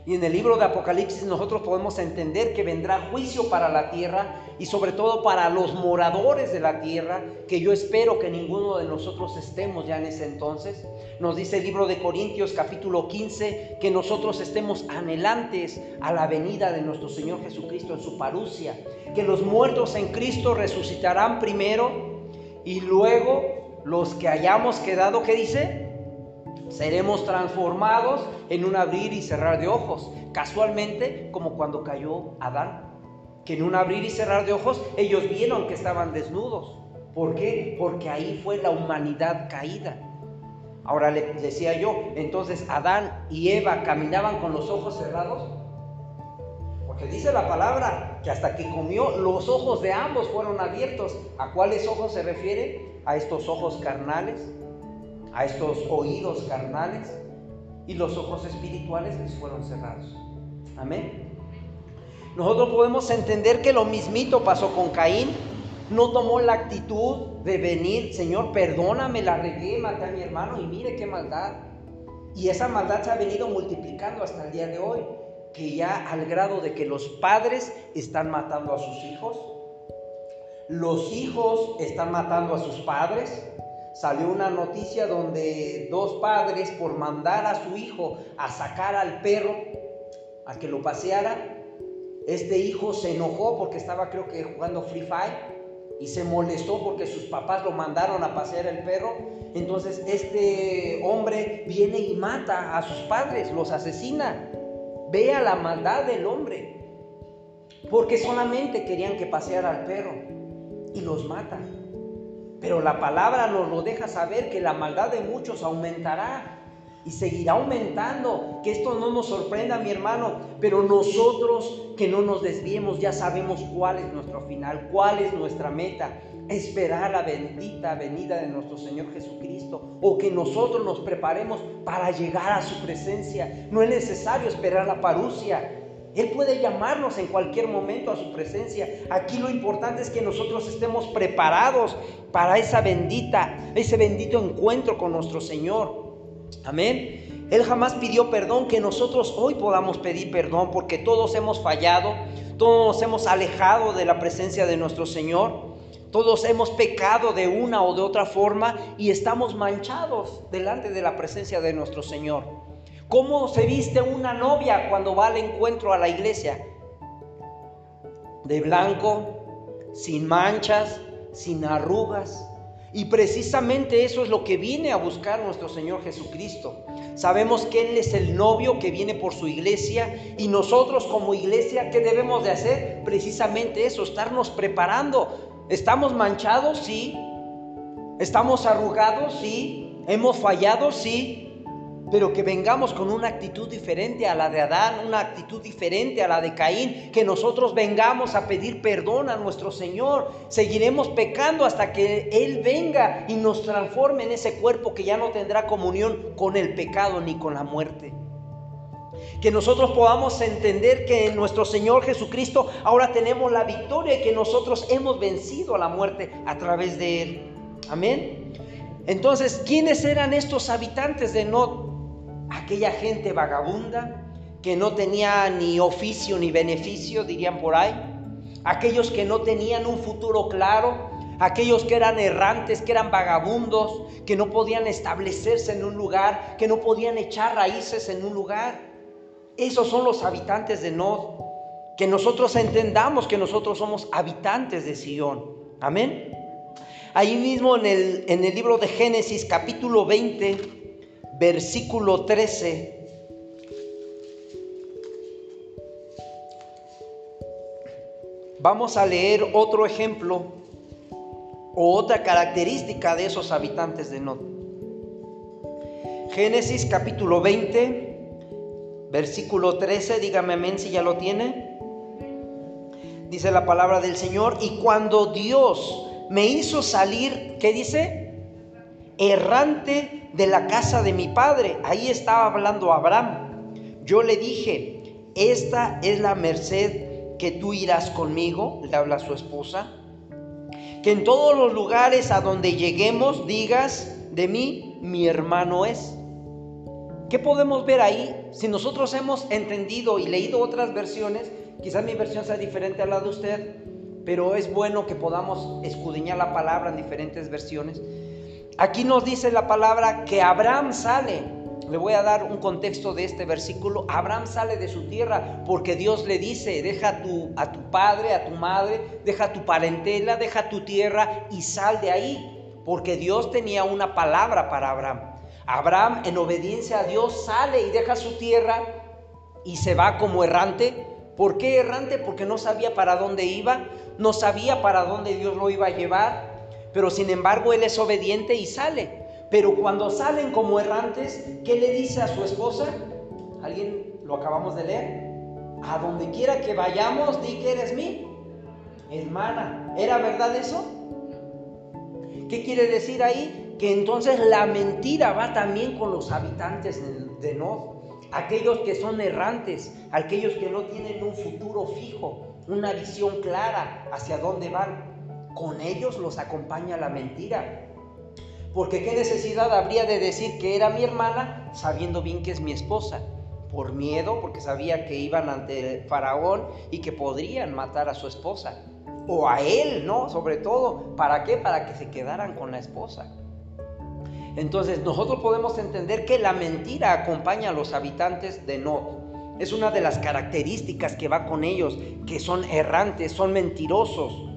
Y en el libro de Apocalipsis nosotros podemos entender que vendrá juicio para la tierra y sobre todo para los moradores de la tierra, que yo espero que ninguno de nosotros estemos ya en ese entonces. Nos dice el libro de Corintios capítulo 15 que nosotros estemos anhelantes a la venida de nuestro Señor Jesucristo en su parucia, que los muertos en Cristo resucitarán primero y luego los que hayamos quedado, ¿qué dice? Seremos transformados en un abrir y cerrar de ojos, casualmente como cuando cayó Adán, que en un abrir y cerrar de ojos ellos vieron que estaban desnudos. ¿Por qué? Porque ahí fue la humanidad caída. Ahora le decía yo, entonces Adán y Eva caminaban con los ojos cerrados. Porque dice la palabra que hasta que comió los ojos de ambos fueron abiertos. ¿A cuáles ojos se refiere? A estos ojos carnales a estos oídos carnales. y los ojos espirituales les fueron cerrados. Amén. Nosotros podemos entender que lo mismito pasó con Caín. No tomó la actitud de venir, Señor, perdóname, la regué, maté a mi hermano y mire qué maldad. Y esa maldad se ha venido multiplicando hasta el día de hoy, que ya al grado de que los padres están matando a sus hijos, los hijos están matando a sus padres. Salió una noticia donde dos padres por mandar a su hijo a sacar al perro, a que lo paseara, este hijo se enojó porque estaba creo que jugando Free Fire y se molestó porque sus papás lo mandaron a pasear el perro. Entonces este hombre viene y mata a sus padres, los asesina. Vea la maldad del hombre. Porque solamente querían que paseara al perro y los matan. Pero la palabra nos lo deja saber que la maldad de muchos aumentará y seguirá aumentando. Que esto no nos sorprenda, mi hermano, pero nosotros que no nos desviemos ya sabemos cuál es nuestro final, cuál es nuestra meta. Esperar la bendita venida de nuestro Señor Jesucristo o que nosotros nos preparemos para llegar a su presencia. No es necesario esperar la parucia. Él puede llamarnos en cualquier momento a su presencia. Aquí lo importante es que nosotros estemos preparados para esa bendita, ese bendito encuentro con nuestro Señor. Amén. Él jamás pidió perdón, que nosotros hoy podamos pedir perdón porque todos hemos fallado, todos nos hemos alejado de la presencia de nuestro Señor. Todos hemos pecado de una o de otra forma y estamos manchados delante de la presencia de nuestro Señor. ¿Cómo se viste una novia cuando va al encuentro a la iglesia? De blanco, sin manchas, sin arrugas. Y precisamente eso es lo que viene a buscar nuestro Señor Jesucristo. Sabemos que Él es el novio que viene por su iglesia y nosotros como iglesia, ¿qué debemos de hacer? Precisamente eso, estarnos preparando. ¿Estamos manchados? Sí. ¿Estamos arrugados? Sí. ¿Hemos fallado? Sí pero que vengamos con una actitud diferente a la de Adán, una actitud diferente a la de Caín, que nosotros vengamos a pedir perdón a nuestro Señor. Seguiremos pecando hasta que Él venga y nos transforme en ese cuerpo que ya no tendrá comunión con el pecado ni con la muerte. Que nosotros podamos entender que en nuestro Señor Jesucristo ahora tenemos la victoria y que nosotros hemos vencido a la muerte a través de Él. Amén. Entonces, ¿quiénes eran estos habitantes de Not? Aquella gente vagabunda que no tenía ni oficio ni beneficio, dirían por ahí, aquellos que no tenían un futuro claro, aquellos que eran errantes, que eran vagabundos, que no podían establecerse en un lugar, que no podían echar raíces en un lugar. Esos son los habitantes de Nod. Que nosotros entendamos que nosotros somos habitantes de Sion. Amén. Ahí mismo en el, en el libro de Génesis capítulo 20, versículo 13. Vamos a leer otro ejemplo o otra característica de esos habitantes de Nod. Génesis capítulo 20, versículo 13, dígame amén si ya lo tiene. Dice la palabra del Señor, y cuando Dios me hizo salir, ¿qué dice? Errante de la casa de mi padre. Ahí estaba hablando Abraham. Yo le dije, esta es la merced que tú irás conmigo, le habla su esposa. Que en todos los lugares a donde lleguemos digas de mí, mi hermano es. ¿Qué podemos ver ahí? Si nosotros hemos entendido y leído otras versiones, quizás mi versión sea diferente a la de usted, pero es bueno que podamos escudriñar la palabra en diferentes versiones. Aquí nos dice la palabra que Abraham sale. Le voy a dar un contexto de este versículo. Abraham sale de su tierra porque Dios le dice, deja a tu, padre, a tu madre, deja tu parentela, deja tu tierra y sal de ahí. Porque Dios tenía una palabra para Abraham. Abraham en obediencia a Dios sale y deja su tierra y se va como errante. ¿Por qué errante? Porque no sabía para dónde iba, no sabía para dónde Dios lo iba a llevar. Pero sin embargo él es obediente y sale. Pero cuando salen como errantes, ¿qué le dice a su esposa? ¿Alguien lo acabamos de leer? A donde quiera que vayamos, di que eres mi hermana. ¿Era verdad eso? ¿Qué quiere decir ahí? Que entonces la mentira va también con los habitantes de no. Aquellos que son errantes, aquellos que no tienen un futuro fijo, una visión clara hacia dónde van. Con ellos los acompaña la mentira. Porque qué necesidad habría de decir que era mi hermana sabiendo bien que es mi esposa. Por miedo, porque sabía que iban ante el faraón y que podrían matar a su esposa. O a él, ¿no? Sobre todo. ¿Para qué? Para que se quedaran con la esposa. Entonces nosotros podemos entender que la mentira acompaña a los habitantes de Nod. Es una de las características que va con ellos, que son errantes, son mentirosos.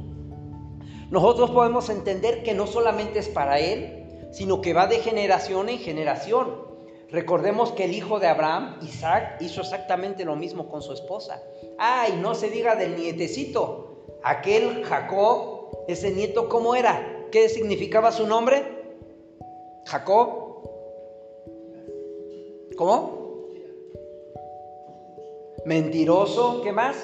Nosotros podemos entender que no solamente es para él, sino que va de generación en generación. Recordemos que el hijo de Abraham, Isaac, hizo exactamente lo mismo con su esposa. Ay, no se diga del nietecito. Aquel Jacob, ese nieto, ¿cómo era? ¿Qué significaba su nombre? Jacob. ¿Cómo? Mentiroso, ¿qué más?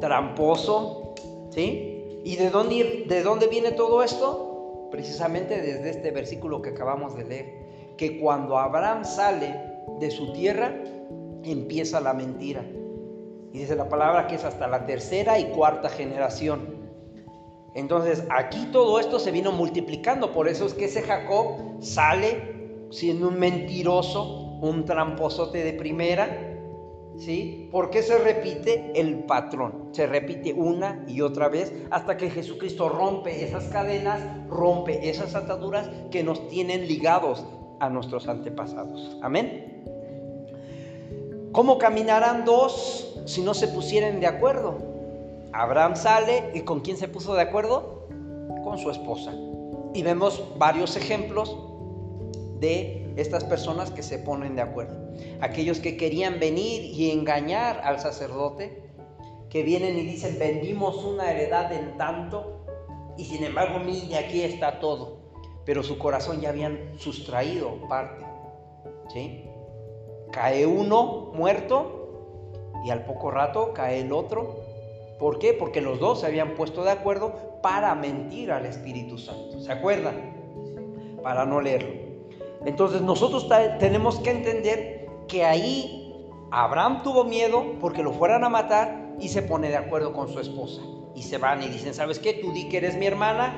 Tramposo, ¿sí? ¿Y de dónde, de dónde viene todo esto? Precisamente desde este versículo que acabamos de leer, que cuando Abraham sale de su tierra, empieza la mentira. Y dice la palabra que es hasta la tercera y cuarta generación. Entonces aquí todo esto se vino multiplicando, por eso es que ese Jacob sale siendo un mentiroso, un tramposote de primera, ¿sí? Porque se repite el patrón, se repite una y otra vez hasta que Jesucristo rompe esas cadenas, rompe esas ataduras que nos tienen ligados a nuestros antepasados. Amén. ¿Cómo caminarán dos si no se pusieran de acuerdo? Abraham sale y con quién se puso de acuerdo? Con su esposa. Y vemos varios ejemplos de estas personas que se ponen de acuerdo. Aquellos que querían venir y engañar al sacerdote, que vienen y dicen, vendimos una heredad en tanto, y sin embargo, mire, aquí está todo. Pero su corazón ya habían sustraído parte. ¿sí? Cae uno muerto y al poco rato cae el otro ¿Por qué? Porque los dos se habían puesto de acuerdo para mentir al Espíritu Santo. ¿Se acuerdan? Para no leerlo. Entonces nosotros tenemos que entender que ahí Abraham tuvo miedo porque lo fueran a matar y se pone de acuerdo con su esposa. Y se van y dicen, ¿sabes qué? Tú di que eres mi hermana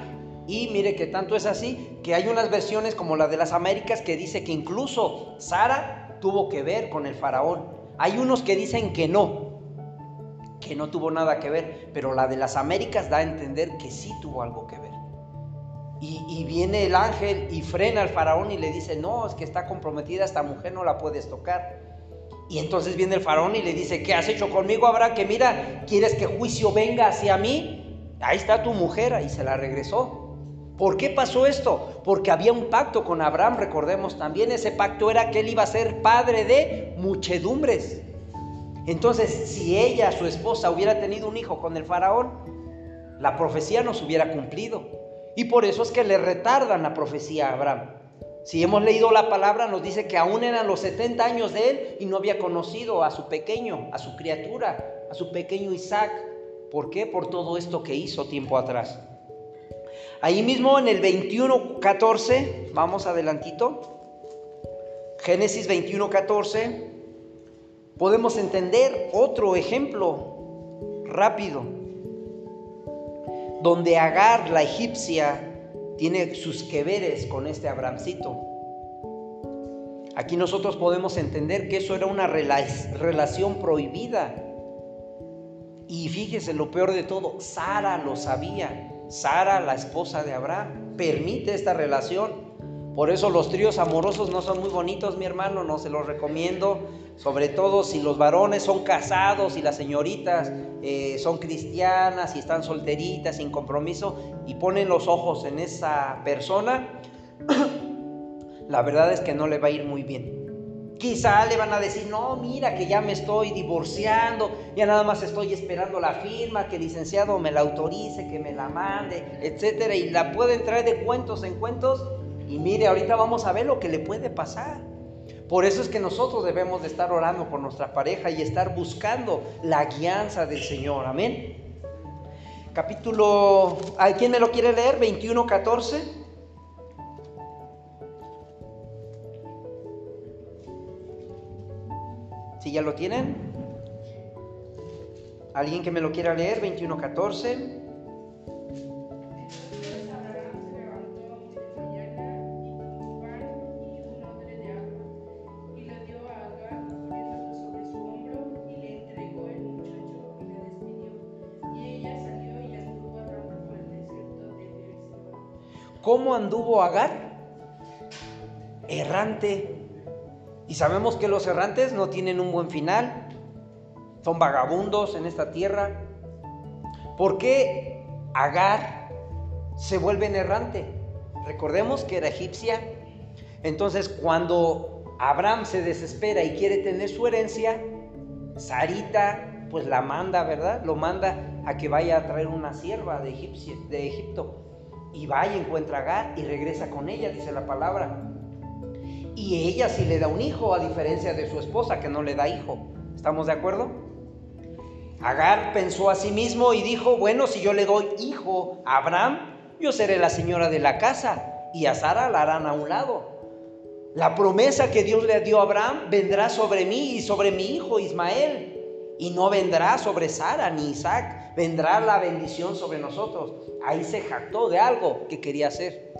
y mire que tanto es así que hay unas versiones como la de las Américas que dice que incluso Sara tuvo que ver con el faraón. Hay unos que dicen que no, que no tuvo nada que ver, pero la de las Américas da a entender que sí tuvo algo que ver. Y, viene el ángel y frena al faraón y le dice, no, es que está comprometida esta mujer, no la puedes tocar. Y entonces viene el faraón y le dice, ¿qué has hecho conmigo, Abraham? Que mira, ¿quieres que juicio venga hacia mí? Ahí está tu mujer y se la regresó. ¿Por qué pasó esto? Porque había un pacto con Abraham, recordemos también, ese pacto era que él iba a ser padre de muchedumbres. Entonces, si ella, su esposa, hubiera tenido un hijo con el faraón, la profecía no se hubiera cumplido. Y por eso es que le retardan la profecía a Abraham. Si hemos leído la palabra, nos dice que aún eran los 70 años de él y no había conocido a su pequeño, a su criatura, a su pequeño Isaac. ¿Por qué? Por todo esto que hizo tiempo atrás. Ahí mismo en el 21.14, vamos adelantito. Génesis 21.14 podemos entender otro ejemplo rápido, donde Agar, la egipcia, tiene sus que veres con este Abramcito. Aquí nosotros podemos entender que eso era una relación prohibida. Y fíjese lo peor de todo, Sara lo sabía. Sara, la esposa de Abraham, permite esta relación. Por eso los tríos amorosos no son muy bonitos, mi hermano, no se los recomiendo. Sobre todo si los varones son casados y las señoritas eh, son cristianas y están solteritas, sin compromiso, y ponen los ojos en esa persona, la verdad es que no le va a ir muy bien. Quizá le van a decir, no, mira que ya me estoy divorciando, ya nada más estoy esperando la firma, que el licenciado me la autorice, que me la mande, etcétera, y la pueden traer de cuentos en cuentos y mire, ahorita vamos a ver lo que le puede pasar. Por eso es que nosotros debemos de estar orando por nuestra pareja y estar buscando la guianza del Señor. Amén. Capítulo, ¿a quién me lo quiere leer? 21, 14. ¿Sí ya lo tienen? ¿Alguien que me lo quiera leer? 21, 14. ¿Cómo anduvo Agar? Errante. Y sabemos que los errantes no tienen un buen final. Son vagabundos en esta tierra. ¿Por qué Agar se vuelve errante? Recordemos que era egipcia. Entonces cuando Abraham se desespera y quiere tener su herencia, Sarita pues la manda, ¿verdad? Lo manda a que vaya a traer una sierva de, de Egipto y va y encuentra a Agar y regresa con ella, dice la palabra. Y ella sí le da un hijo, a diferencia de su esposa que no le da hijo. ¿Estamos de acuerdo? Agar pensó a sí mismo y dijo, bueno, si yo le doy hijo a Abraham, yo seré la señora de la casa y a Sara la harán a un lado. La promesa que Dios le dio a Abraham vendrá sobre mí y sobre mi hijo Ismael. Y no vendrá sobre Sara ni Isaac, vendrá la bendición sobre nosotros. Ahí se jactó de algo que quería hacer.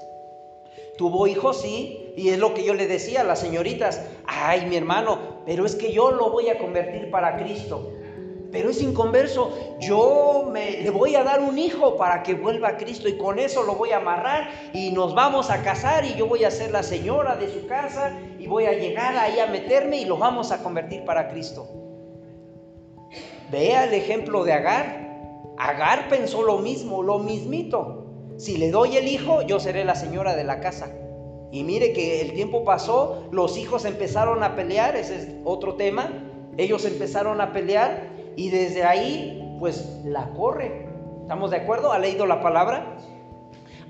Tuvo hijos, sí, y es lo que yo le decía a las señoritas, ay mi hermano, pero es que yo lo voy a convertir para Cristo. Pero es inconverso, yo me, le voy a dar un hijo para que vuelva a Cristo y con eso lo voy a amarrar y nos vamos a casar y yo voy a ser la señora de su casa y voy a llegar ahí a meterme y lo vamos a convertir para Cristo. Vea el ejemplo de Agar. Agar pensó lo mismo, lo mismito. Si le doy el hijo, yo seré la señora de la casa. Y mire que el tiempo pasó, los hijos empezaron a pelear, ese es otro tema. Ellos empezaron a pelear y desde ahí, pues la corre. ¿Estamos de acuerdo? ¿Ha leído la palabra?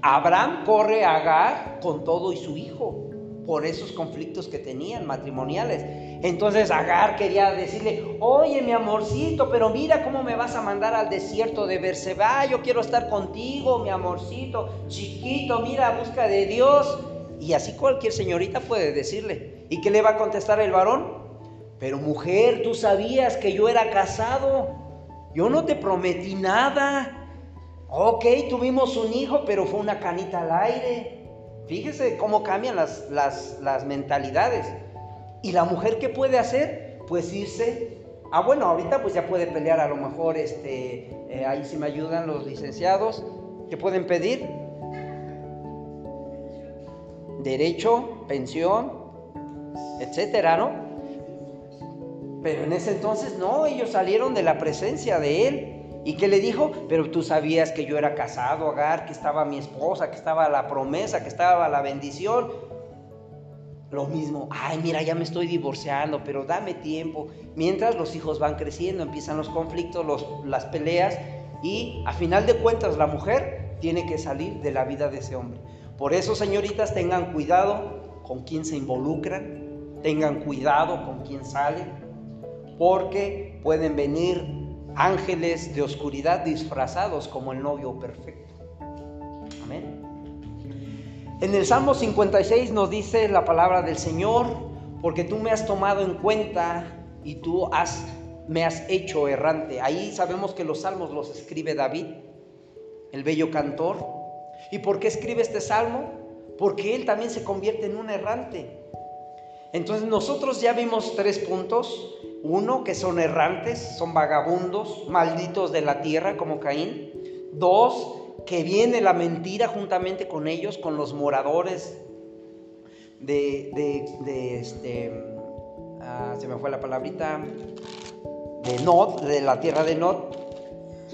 Abraham corre a Agar con todo y su hijo por esos conflictos que tenían matrimoniales. Entonces Agar quería decirle, oye mi amorcito, pero mira cómo me vas a mandar al desierto de Berseba, yo quiero estar contigo, mi amorcito, chiquito, mira, busca de Dios. Y así cualquier señorita puede decirle. ¿Y qué le va a contestar el varón? Pero mujer, tú sabías que yo era casado, yo no te prometí nada. Ok, tuvimos un hijo, pero fue una canita al aire. Fíjese cómo cambian las, las, mentalidades. ¿Y la mujer qué puede hacer? Pues irse. Ah, bueno, ahorita pues ya puede pelear a lo mejor, este, eh, ahí si me ayudan los licenciados, ¿qué pueden pedir? Derecho, pensión, etcétera, ¿no? Pero en ese entonces no, ellos salieron de la presencia de él ¿Y qué le dijo? Pero tú sabías que yo era casado, Agar, que estaba mi esposa, que estaba la promesa, que estaba la bendición. Lo mismo, ay, mira, ya me estoy divorciando, pero dame tiempo. Mientras los hijos van creciendo, empiezan los conflictos, las peleas, y a final de cuentas la mujer tiene que salir de la vida de ese hombre. Por eso, señoritas, tengan cuidado con quién se involucran, tengan cuidado con quién salen, porque pueden venir ángeles de oscuridad disfrazados como el novio perfecto. Amén. En el Salmo 56 nos dice la palabra del Señor, porque tú me has tomado en cuenta y tú has, me has hecho errante. Ahí sabemos que los salmos los escribe David, el bello cantor. ¿Y por qué escribe este salmo? Porque él también se convierte en un errante. Entonces nosotros ya vimos tres puntos. Uno, que son errantes, son vagabundos, malditos de la tierra como Caín. Dos, que viene la mentira juntamente con ellos, con los moradores de, de, este, ah, se me fue la palabrita, de Nod, de la tierra de Nod.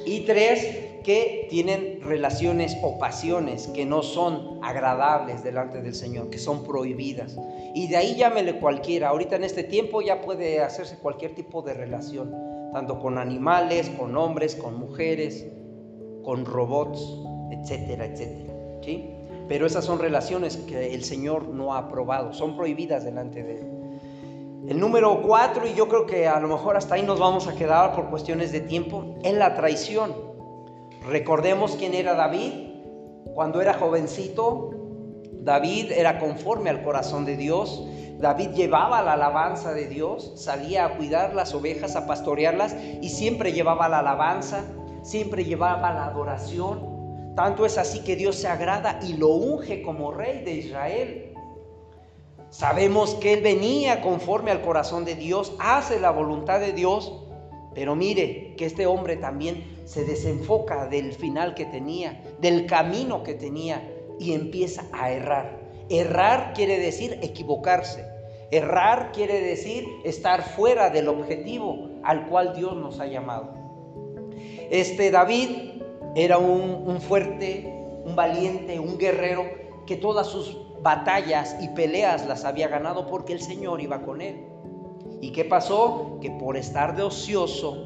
Y tres, que tienen relaciones o pasiones que no son agradables delante del Señor, que son prohibidas. Y de ahí llámele cualquiera. Ahorita en este tiempo ya puede hacerse cualquier tipo de relación, tanto con animales, con hombres, con mujeres, con robots, etcétera, etcétera. ¿sí? Pero esas son relaciones que el Señor no ha aprobado, son prohibidas delante de Él. El número cuatro, y yo creo que a lo mejor hasta ahí nos vamos a quedar por cuestiones de tiempo, es la traición. Recordemos quién era David. Cuando era jovencito, David era conforme al corazón de Dios. David llevaba la alabanza de Dios, salía a cuidar las ovejas, a pastorearlas y siempre llevaba la alabanza, siempre llevaba la adoración. Tanto es así que Dios se agrada y lo unge como rey de Israel. Sabemos que él venía conforme al corazón de Dios, hace la voluntad de Dios, pero mire que este hombre también se desenfoca del final que tenía, del camino que tenía y empieza a errar. Errar quiere decir equivocarse. Errar quiere decir estar fuera del objetivo al cual Dios nos ha llamado. Este David era un, fuerte, un valiente, un guerrero que todas sus batallas y peleas las había ganado porque el Señor iba con él. ¿Y qué pasó? Que por estar de ocioso,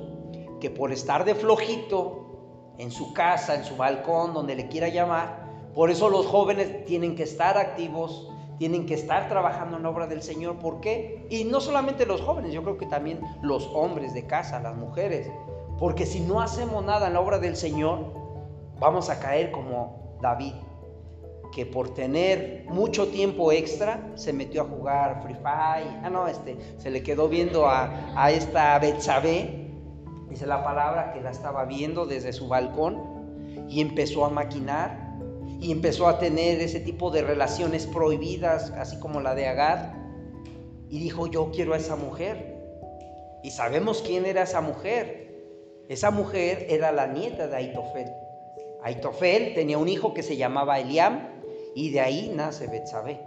que por estar de flojito en su casa, en su balcón, donde le quiera llamar, por eso los jóvenes tienen que estar activos, tienen que estar trabajando en la obra del Señor. ¿Por qué? Y no solamente los jóvenes, yo creo que también los hombres de casa, las mujeres. Porque si no hacemos nada en la obra del Señor, vamos a caer como David, que por tener mucho tiempo extra se metió a jugar Free Fire. Ah, no, este, se le quedó viendo a, a esta Betsabé, dice la palabra, que la estaba viendo desde su balcón y empezó a maquinar y empezó a tener ese tipo de relaciones prohibidas, así como la de Agar. Y dijo, yo quiero a esa mujer. Y sabemos quién era esa mujer. Esa mujer era la nieta de Aitofel. Aitofel tenía un hijo que se llamaba Eliam y de ahí nace Betsabé.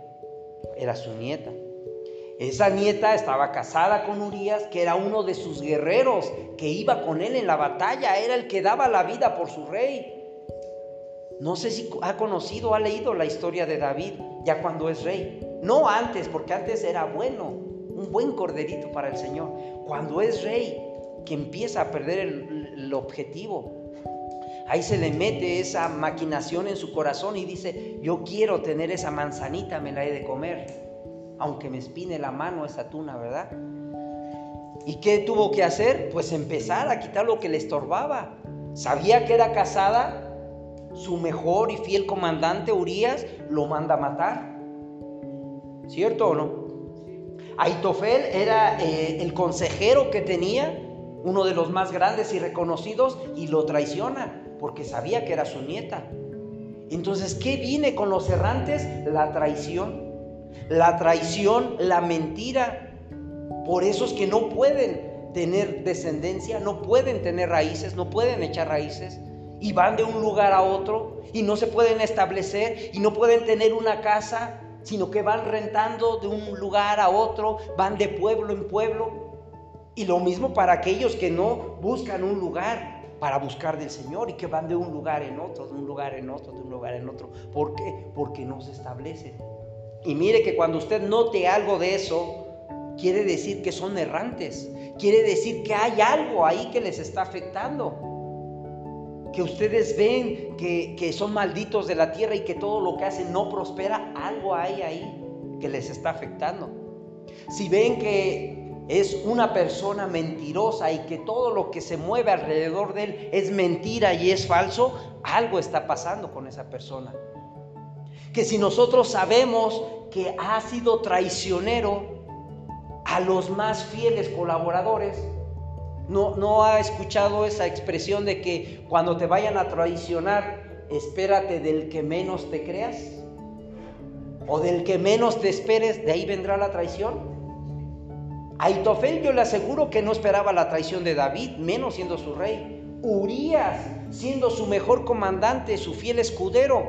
Era su nieta. Esa nieta estaba casada con Urias, que era uno de sus guerreros, que iba con él en la batalla, era el que daba la vida por su rey. No sé si ha conocido, ha leído la historia de David ya cuando es rey. No antes, porque antes era bueno, un buen corderito para el Señor. Cuando es rey, que empieza a perder el, objetivo, ahí se le mete esa maquinación en su corazón y dice, yo quiero tener esa manzanita, me la he de comer, aunque me espine la mano esa tuna, ¿verdad? ¿Y qué tuvo que hacer? Pues empezar a quitar lo que le estorbaba. Sabía que era casada, su mejor y fiel comandante Urias lo manda a matar. ¿Cierto o no? Aitofel era eh, el consejero que tenía, uno de los más grandes y reconocidos, y lo traiciona porque sabía que era su nieta. Entonces, ¿qué viene con los errantes? La traición. La traición, la mentira. Por eso es que no pueden tener descendencia, no pueden tener raíces, no pueden echar raíces y van de un lugar a otro y no se pueden establecer y no pueden tener una casa, sino que van rentando de un lugar a otro, van de pueblo en pueblo. Y lo mismo para aquellos que no buscan un lugar para buscar del Señor y que van de un lugar en otro, de un lugar en otro, de un lugar en otro. ¿Por qué? Porque no se establecen. Y mire que cuando usted note algo de eso, quiere decir que son errantes, quiere decir que hay algo ahí que les está afectando que ustedes ven que, son malditos de la tierra y que todo lo que hacen no prospera, algo hay ahí que les está afectando. Si ven que es una persona mentirosa y que todo lo que se mueve alrededor de él es mentira y es falso, algo está pasando con esa persona. Que si nosotros sabemos que ha sido traicionero a los más fieles colaboradores, ¿No, ha escuchado esa expresión de que cuando te vayan a traicionar, espérate del que menos te creas? ¿O del que menos te esperes, de ahí vendrá la traición? Aitofel yo le aseguro que no esperaba la traición de David, menos siendo su rey. Urias, siendo su mejor comandante, su fiel escudero.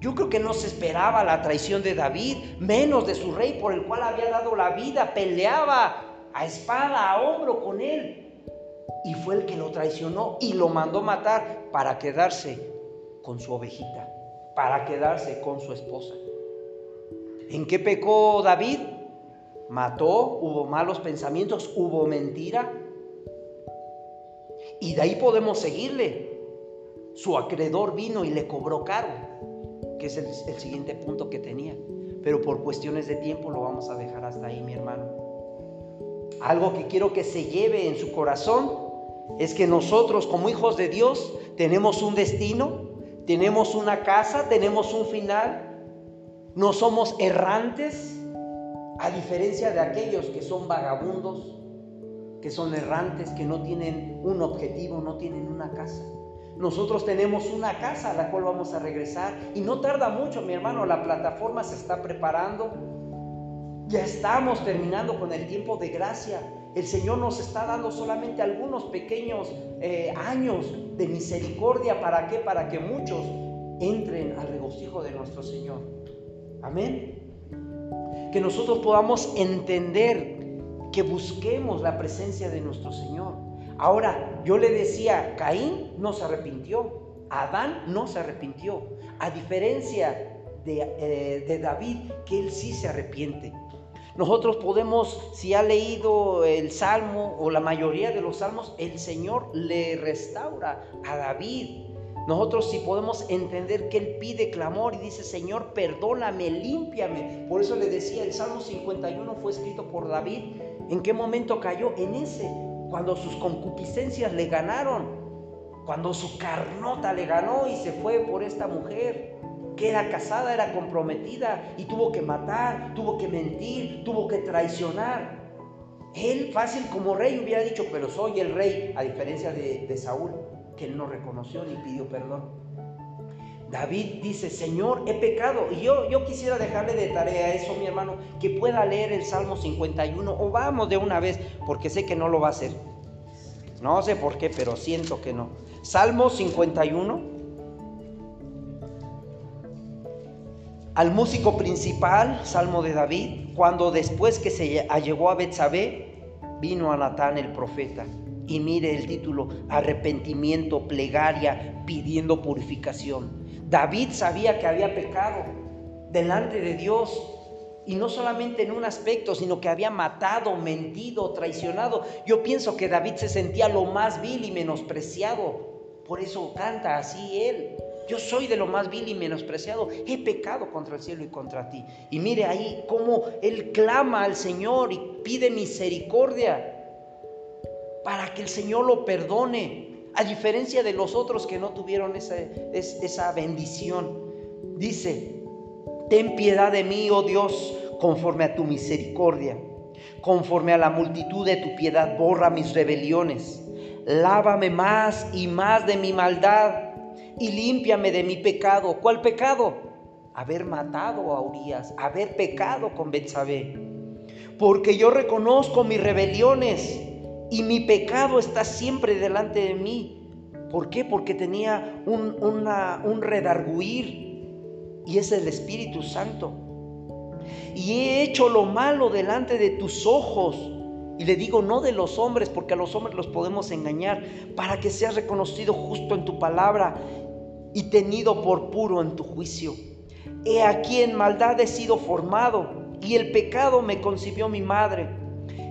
Yo creo que no se esperaba la traición de David, menos de su rey por el cual había dado la vida, peleaba, a espada, a hombro con él. Y fue el que lo traicionó y lo mandó matar para quedarse con su ovejita, para quedarse con su esposa. ¿En qué pecó David? Mató, hubo malos pensamientos, hubo mentira. Y de ahí podemos seguirle. Su acreedor vino y le cobró caro, que es el, el siguiente punto que tenía. Pero por cuestiones de tiempo lo vamos a dejar hasta ahí, mi hermano. Algo que quiero que se lleve en su corazón es que nosotros como hijos de Dios tenemos un destino, tenemos una casa, tenemos un final, no somos errantes, A diferencia de aquellos que son vagabundos, que son errantes, que no tienen un objetivo, no tienen una casa. Nosotros tenemos una casa a la cual vamos a regresar y no tarda mucho, mi hermano, la plataforma se está preparando. Ya estamos terminando con el tiempo de gracia. El Señor nos está dando solamente algunos pequeños eh, años de misericordia. ¿Para qué? Para que muchos entren al regocijo de nuestro Señor. Amén. Que nosotros podamos entender que busquemos la presencia de nuestro Señor. Ahora, yo le decía, Caín no se arrepintió, Adán no se arrepintió, a diferencia de, eh, de David, que él sí se arrepiente. Nosotros podemos, si ha leído el Salmo o la mayoría de los salmos, el Señor le restaura a David. Nosotros si podemos entender que Él pide clamor y dice, Señor, perdóname, límpiame. Por eso le decía, el Salmo 51 fue escrito por David. ¿En qué momento cayó? En ese, cuando sus concupiscencias le ganaron, cuando su carnota le ganó y se fue por esta mujer que era casada, era comprometida y tuvo que matar, tuvo que mentir, tuvo que traicionar. Él fácil como rey hubiera dicho, pero soy el rey, a diferencia de, de Saúl, que él no reconoció ni pidió perdón. David dice, Señor, he pecado. Y yo, yo quisiera dejarle de tarea eso, mi hermano, que pueda leer el Salmo 51 o vamos de una vez, porque sé que no lo va a hacer. No sé por qué, pero siento que no. Salmo 51. Al músico principal, Salmo de David, cuando después que se allegó a Betsabé, vino a Natán el profeta. Y mire el título, arrepentimiento, plegaria, pidiendo purificación. David sabía que había pecado delante de Dios y no solamente en un aspecto, sino que había matado, mentido, traicionado. Yo pienso que David se sentía lo más vil y menospreciado. Por eso canta así él. Yo soy de lo más vil y menospreciado. He pecado contra el cielo y contra ti. Y mire ahí cómo él clama al Señor y pide misericordia para que el Señor lo perdone a diferencia de los otros que no tuvieron esa, esa bendición. Dice, ten piedad de mí, oh Dios, conforme a tu misericordia, conforme a la multitud de tu piedad, borra mis rebeliones, lávame más y más de mi maldad y límpiame de mi pecado. ¿Cuál pecado? Haber matado a Urias, haber pecado con Betsabé. Porque yo reconozco mis rebeliones y mi pecado está siempre delante de mí. ¿Por qué? Porque tenía un, un redarguir y es el Espíritu Santo. Y he hecho lo malo delante de tus ojos. Y le digo, no de los hombres, porque a los hombres los podemos engañar, para que seas reconocido justo en tu palabra y tenido por puro en tu juicio. He aquí en maldad he sido formado, y el pecado me concibió mi madre.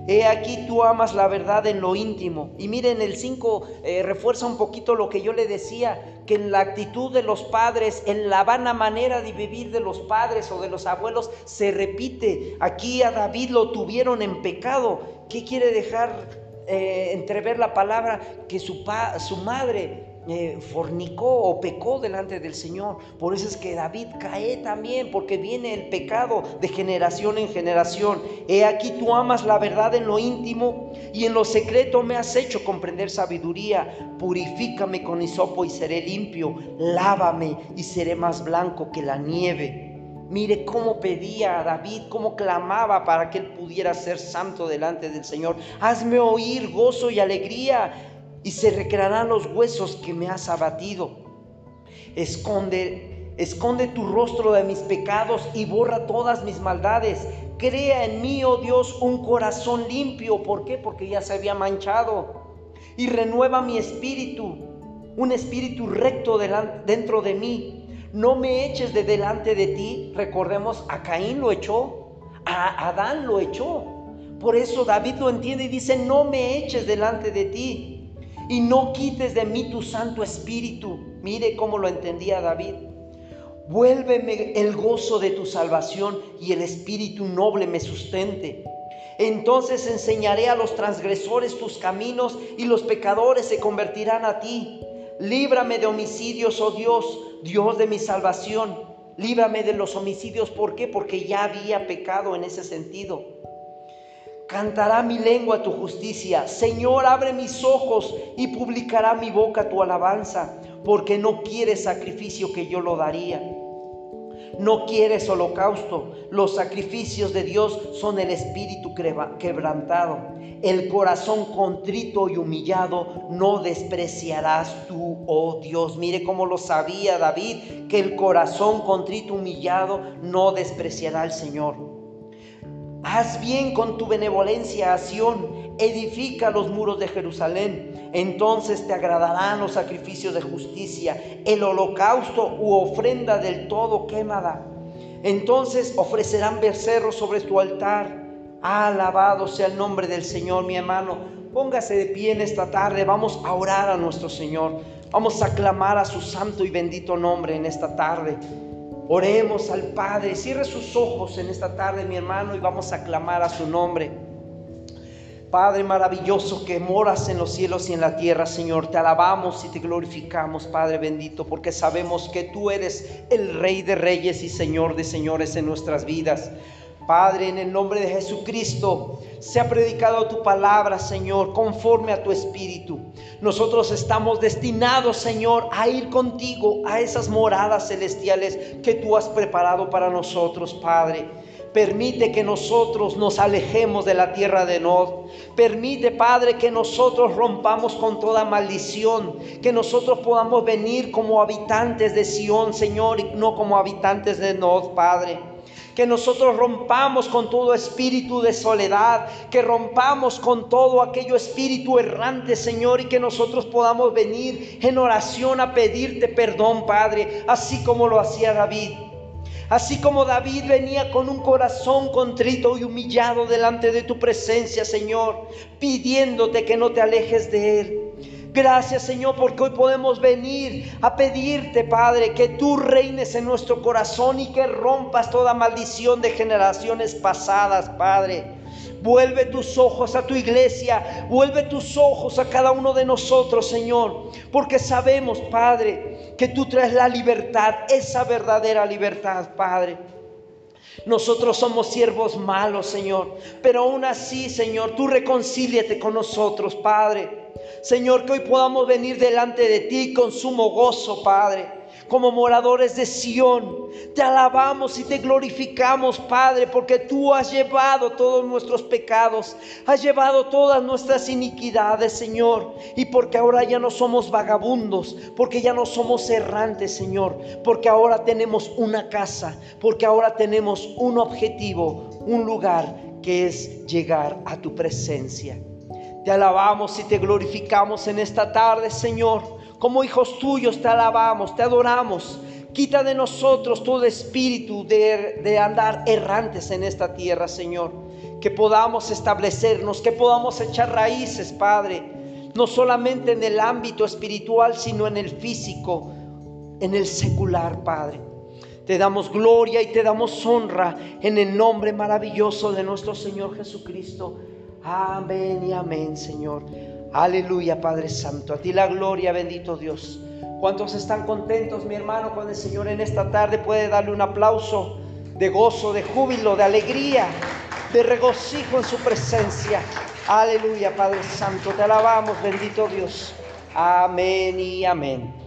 He aquí tú amas la verdad en lo íntimo. Y miren, el 5 eh, refuerza un poquito lo que yo le decía, que en la actitud de los padres, en la vana manera de vivir de los padres o de los abuelos, se repite. Aquí a David lo tuvieron en pecado. ¿Qué quiere dejar eh, entrever la palabra? Que su, pa, su madre eh, fornicó o pecó delante del Señor. Por eso es que David cae también, porque viene el pecado de generación en generación. He aquí tú amas la verdad en lo íntimo y en lo secreto me has hecho comprender sabiduría. Purifícame con hisopo y seré limpio. Lávame y seré más blanco que la nieve. Mire cómo pedía a David, cómo clamaba para que él pudiera ser santo delante del Señor. Hazme oír gozo y alegría y se recrearán los huesos que me has abatido. Esconde, esconde tu rostro de mis pecados y borra todas mis maldades. Crea en mí, oh Dios, un corazón limpio. ¿Por qué? Porque ya se había manchado. Y renueva mi espíritu, un espíritu recto dentro de mí. No me eches de delante de ti. Recordemos, a Caín lo echó, a Adán lo echó. Por eso David lo entiende y dice, no me eches delante de ti y no quites de mí tu Santo Espíritu. Mire cómo lo entendía David. Vuélveme el gozo de tu salvación y el Espíritu noble me sustente. Entonces enseñaré a los transgresores tus caminos y los pecadores se convertirán a ti. Líbrame de homicidios, oh Dios, Dios de mi salvación. Líbrame de los homicidios. ¿Por qué? Porque ya había pecado en ese sentido. Cantará mi lengua tu justicia. Señor, abre mis ojos y publicará mi boca tu alabanza, porque no quieres sacrificio que yo lo daría no quieres holocausto. Los sacrificios de Dios son el espíritu quebrantado. El corazón contrito y humillado no despreciarás tú, oh Dios. Mire cómo lo sabía David, que el corazón contrito y humillado no despreciará al Señor. Haz bien con tu benevolencia a Sión, edifica los muros de Jerusalén. Entonces te agradarán los sacrificios de justicia, el holocausto u ofrenda del todo quemada. Entonces ofrecerán becerros sobre tu altar. Alabado sea el nombre del Señor, mi hermano. Póngase de pie en esta tarde. Vamos a orar a nuestro Señor. Vamos a clamar a su santo y bendito nombre en esta tarde. Oremos al Padre. Cierre sus ojos en esta tarde, mi hermano, y vamos a clamar a su nombre. Padre maravilloso que moras en los cielos y en la tierra, Señor, te alabamos y te glorificamos, Padre bendito, porque sabemos que tú eres el Rey de reyes y Señor de señores en nuestras vidas. Padre, en el nombre de Jesucristo, se ha predicado tu palabra, Señor, conforme a tu espíritu. Nosotros estamos destinados, Señor, a ir contigo a esas moradas celestiales que tú has preparado para nosotros, Padre. Permite que nosotros nos alejemos de la tierra de Nod. Permite, Padre, que nosotros rompamos con toda maldición. Que nosotros podamos venir como habitantes de Sión, Señor, y no como habitantes de Nod, Padre que nosotros rompamos con todo espíritu de soledad, que rompamos con todo aquello espíritu errante, Señor, y que nosotros podamos venir en oración a pedirte perdón, Padre, así como lo hacía David. Así como David venía con un corazón contrito y humillado delante de tu presencia, Señor, pidiéndote que no te alejes de él. Gracias Señor porque hoy podemos venir a pedirte Padre que tú reines en nuestro corazón y que rompas toda maldición de generaciones pasadas Padre. Vuelve tus ojos a tu iglesia, vuelve tus ojos a cada uno de nosotros Señor, porque sabemos Padre que tú traes la libertad, esa verdadera libertad Padre. Nosotros somos siervos malos, Señor. Pero aún así, Señor, tú reconcíliate con nosotros, Padre. Señor, que hoy podamos venir delante de ti con sumo gozo, Padre, como moradores de Sión. Te alabamos y te glorificamos, Padre, porque tú has llevado todos nuestros pecados, has llevado todas nuestras iniquidades, Señor, y porque ahora ya no somos vagabundos, porque ya no somos errantes, Señor, porque ahora tenemos una casa, porque ahora tenemos un objetivo, un lugar que es llegar a tu presencia. Te alabamos y te glorificamos en esta tarde, Señor. Como hijos tuyos te alabamos, te adoramos. Quita de nosotros todo espíritu de, de, andar errantes en esta tierra, Señor. Que podamos establecernos, que podamos echar raíces, Padre. No solamente en el ámbito espiritual, sino en el físico, en el secular, Padre. Te damos gloria y te damos honra en el nombre maravilloso de nuestro Señor Jesucristo. Amén y amén, Señor. Aleluya, Padre Santo. A ti la gloria, bendito Dios. ¿Cuántos están contentos, mi hermano, con el Señor en esta tarde? Puede darle un aplauso de gozo, de júbilo, de alegría, de regocijo en su presencia. Aleluya, Padre Santo. Te alabamos, bendito Dios. Amén y amén.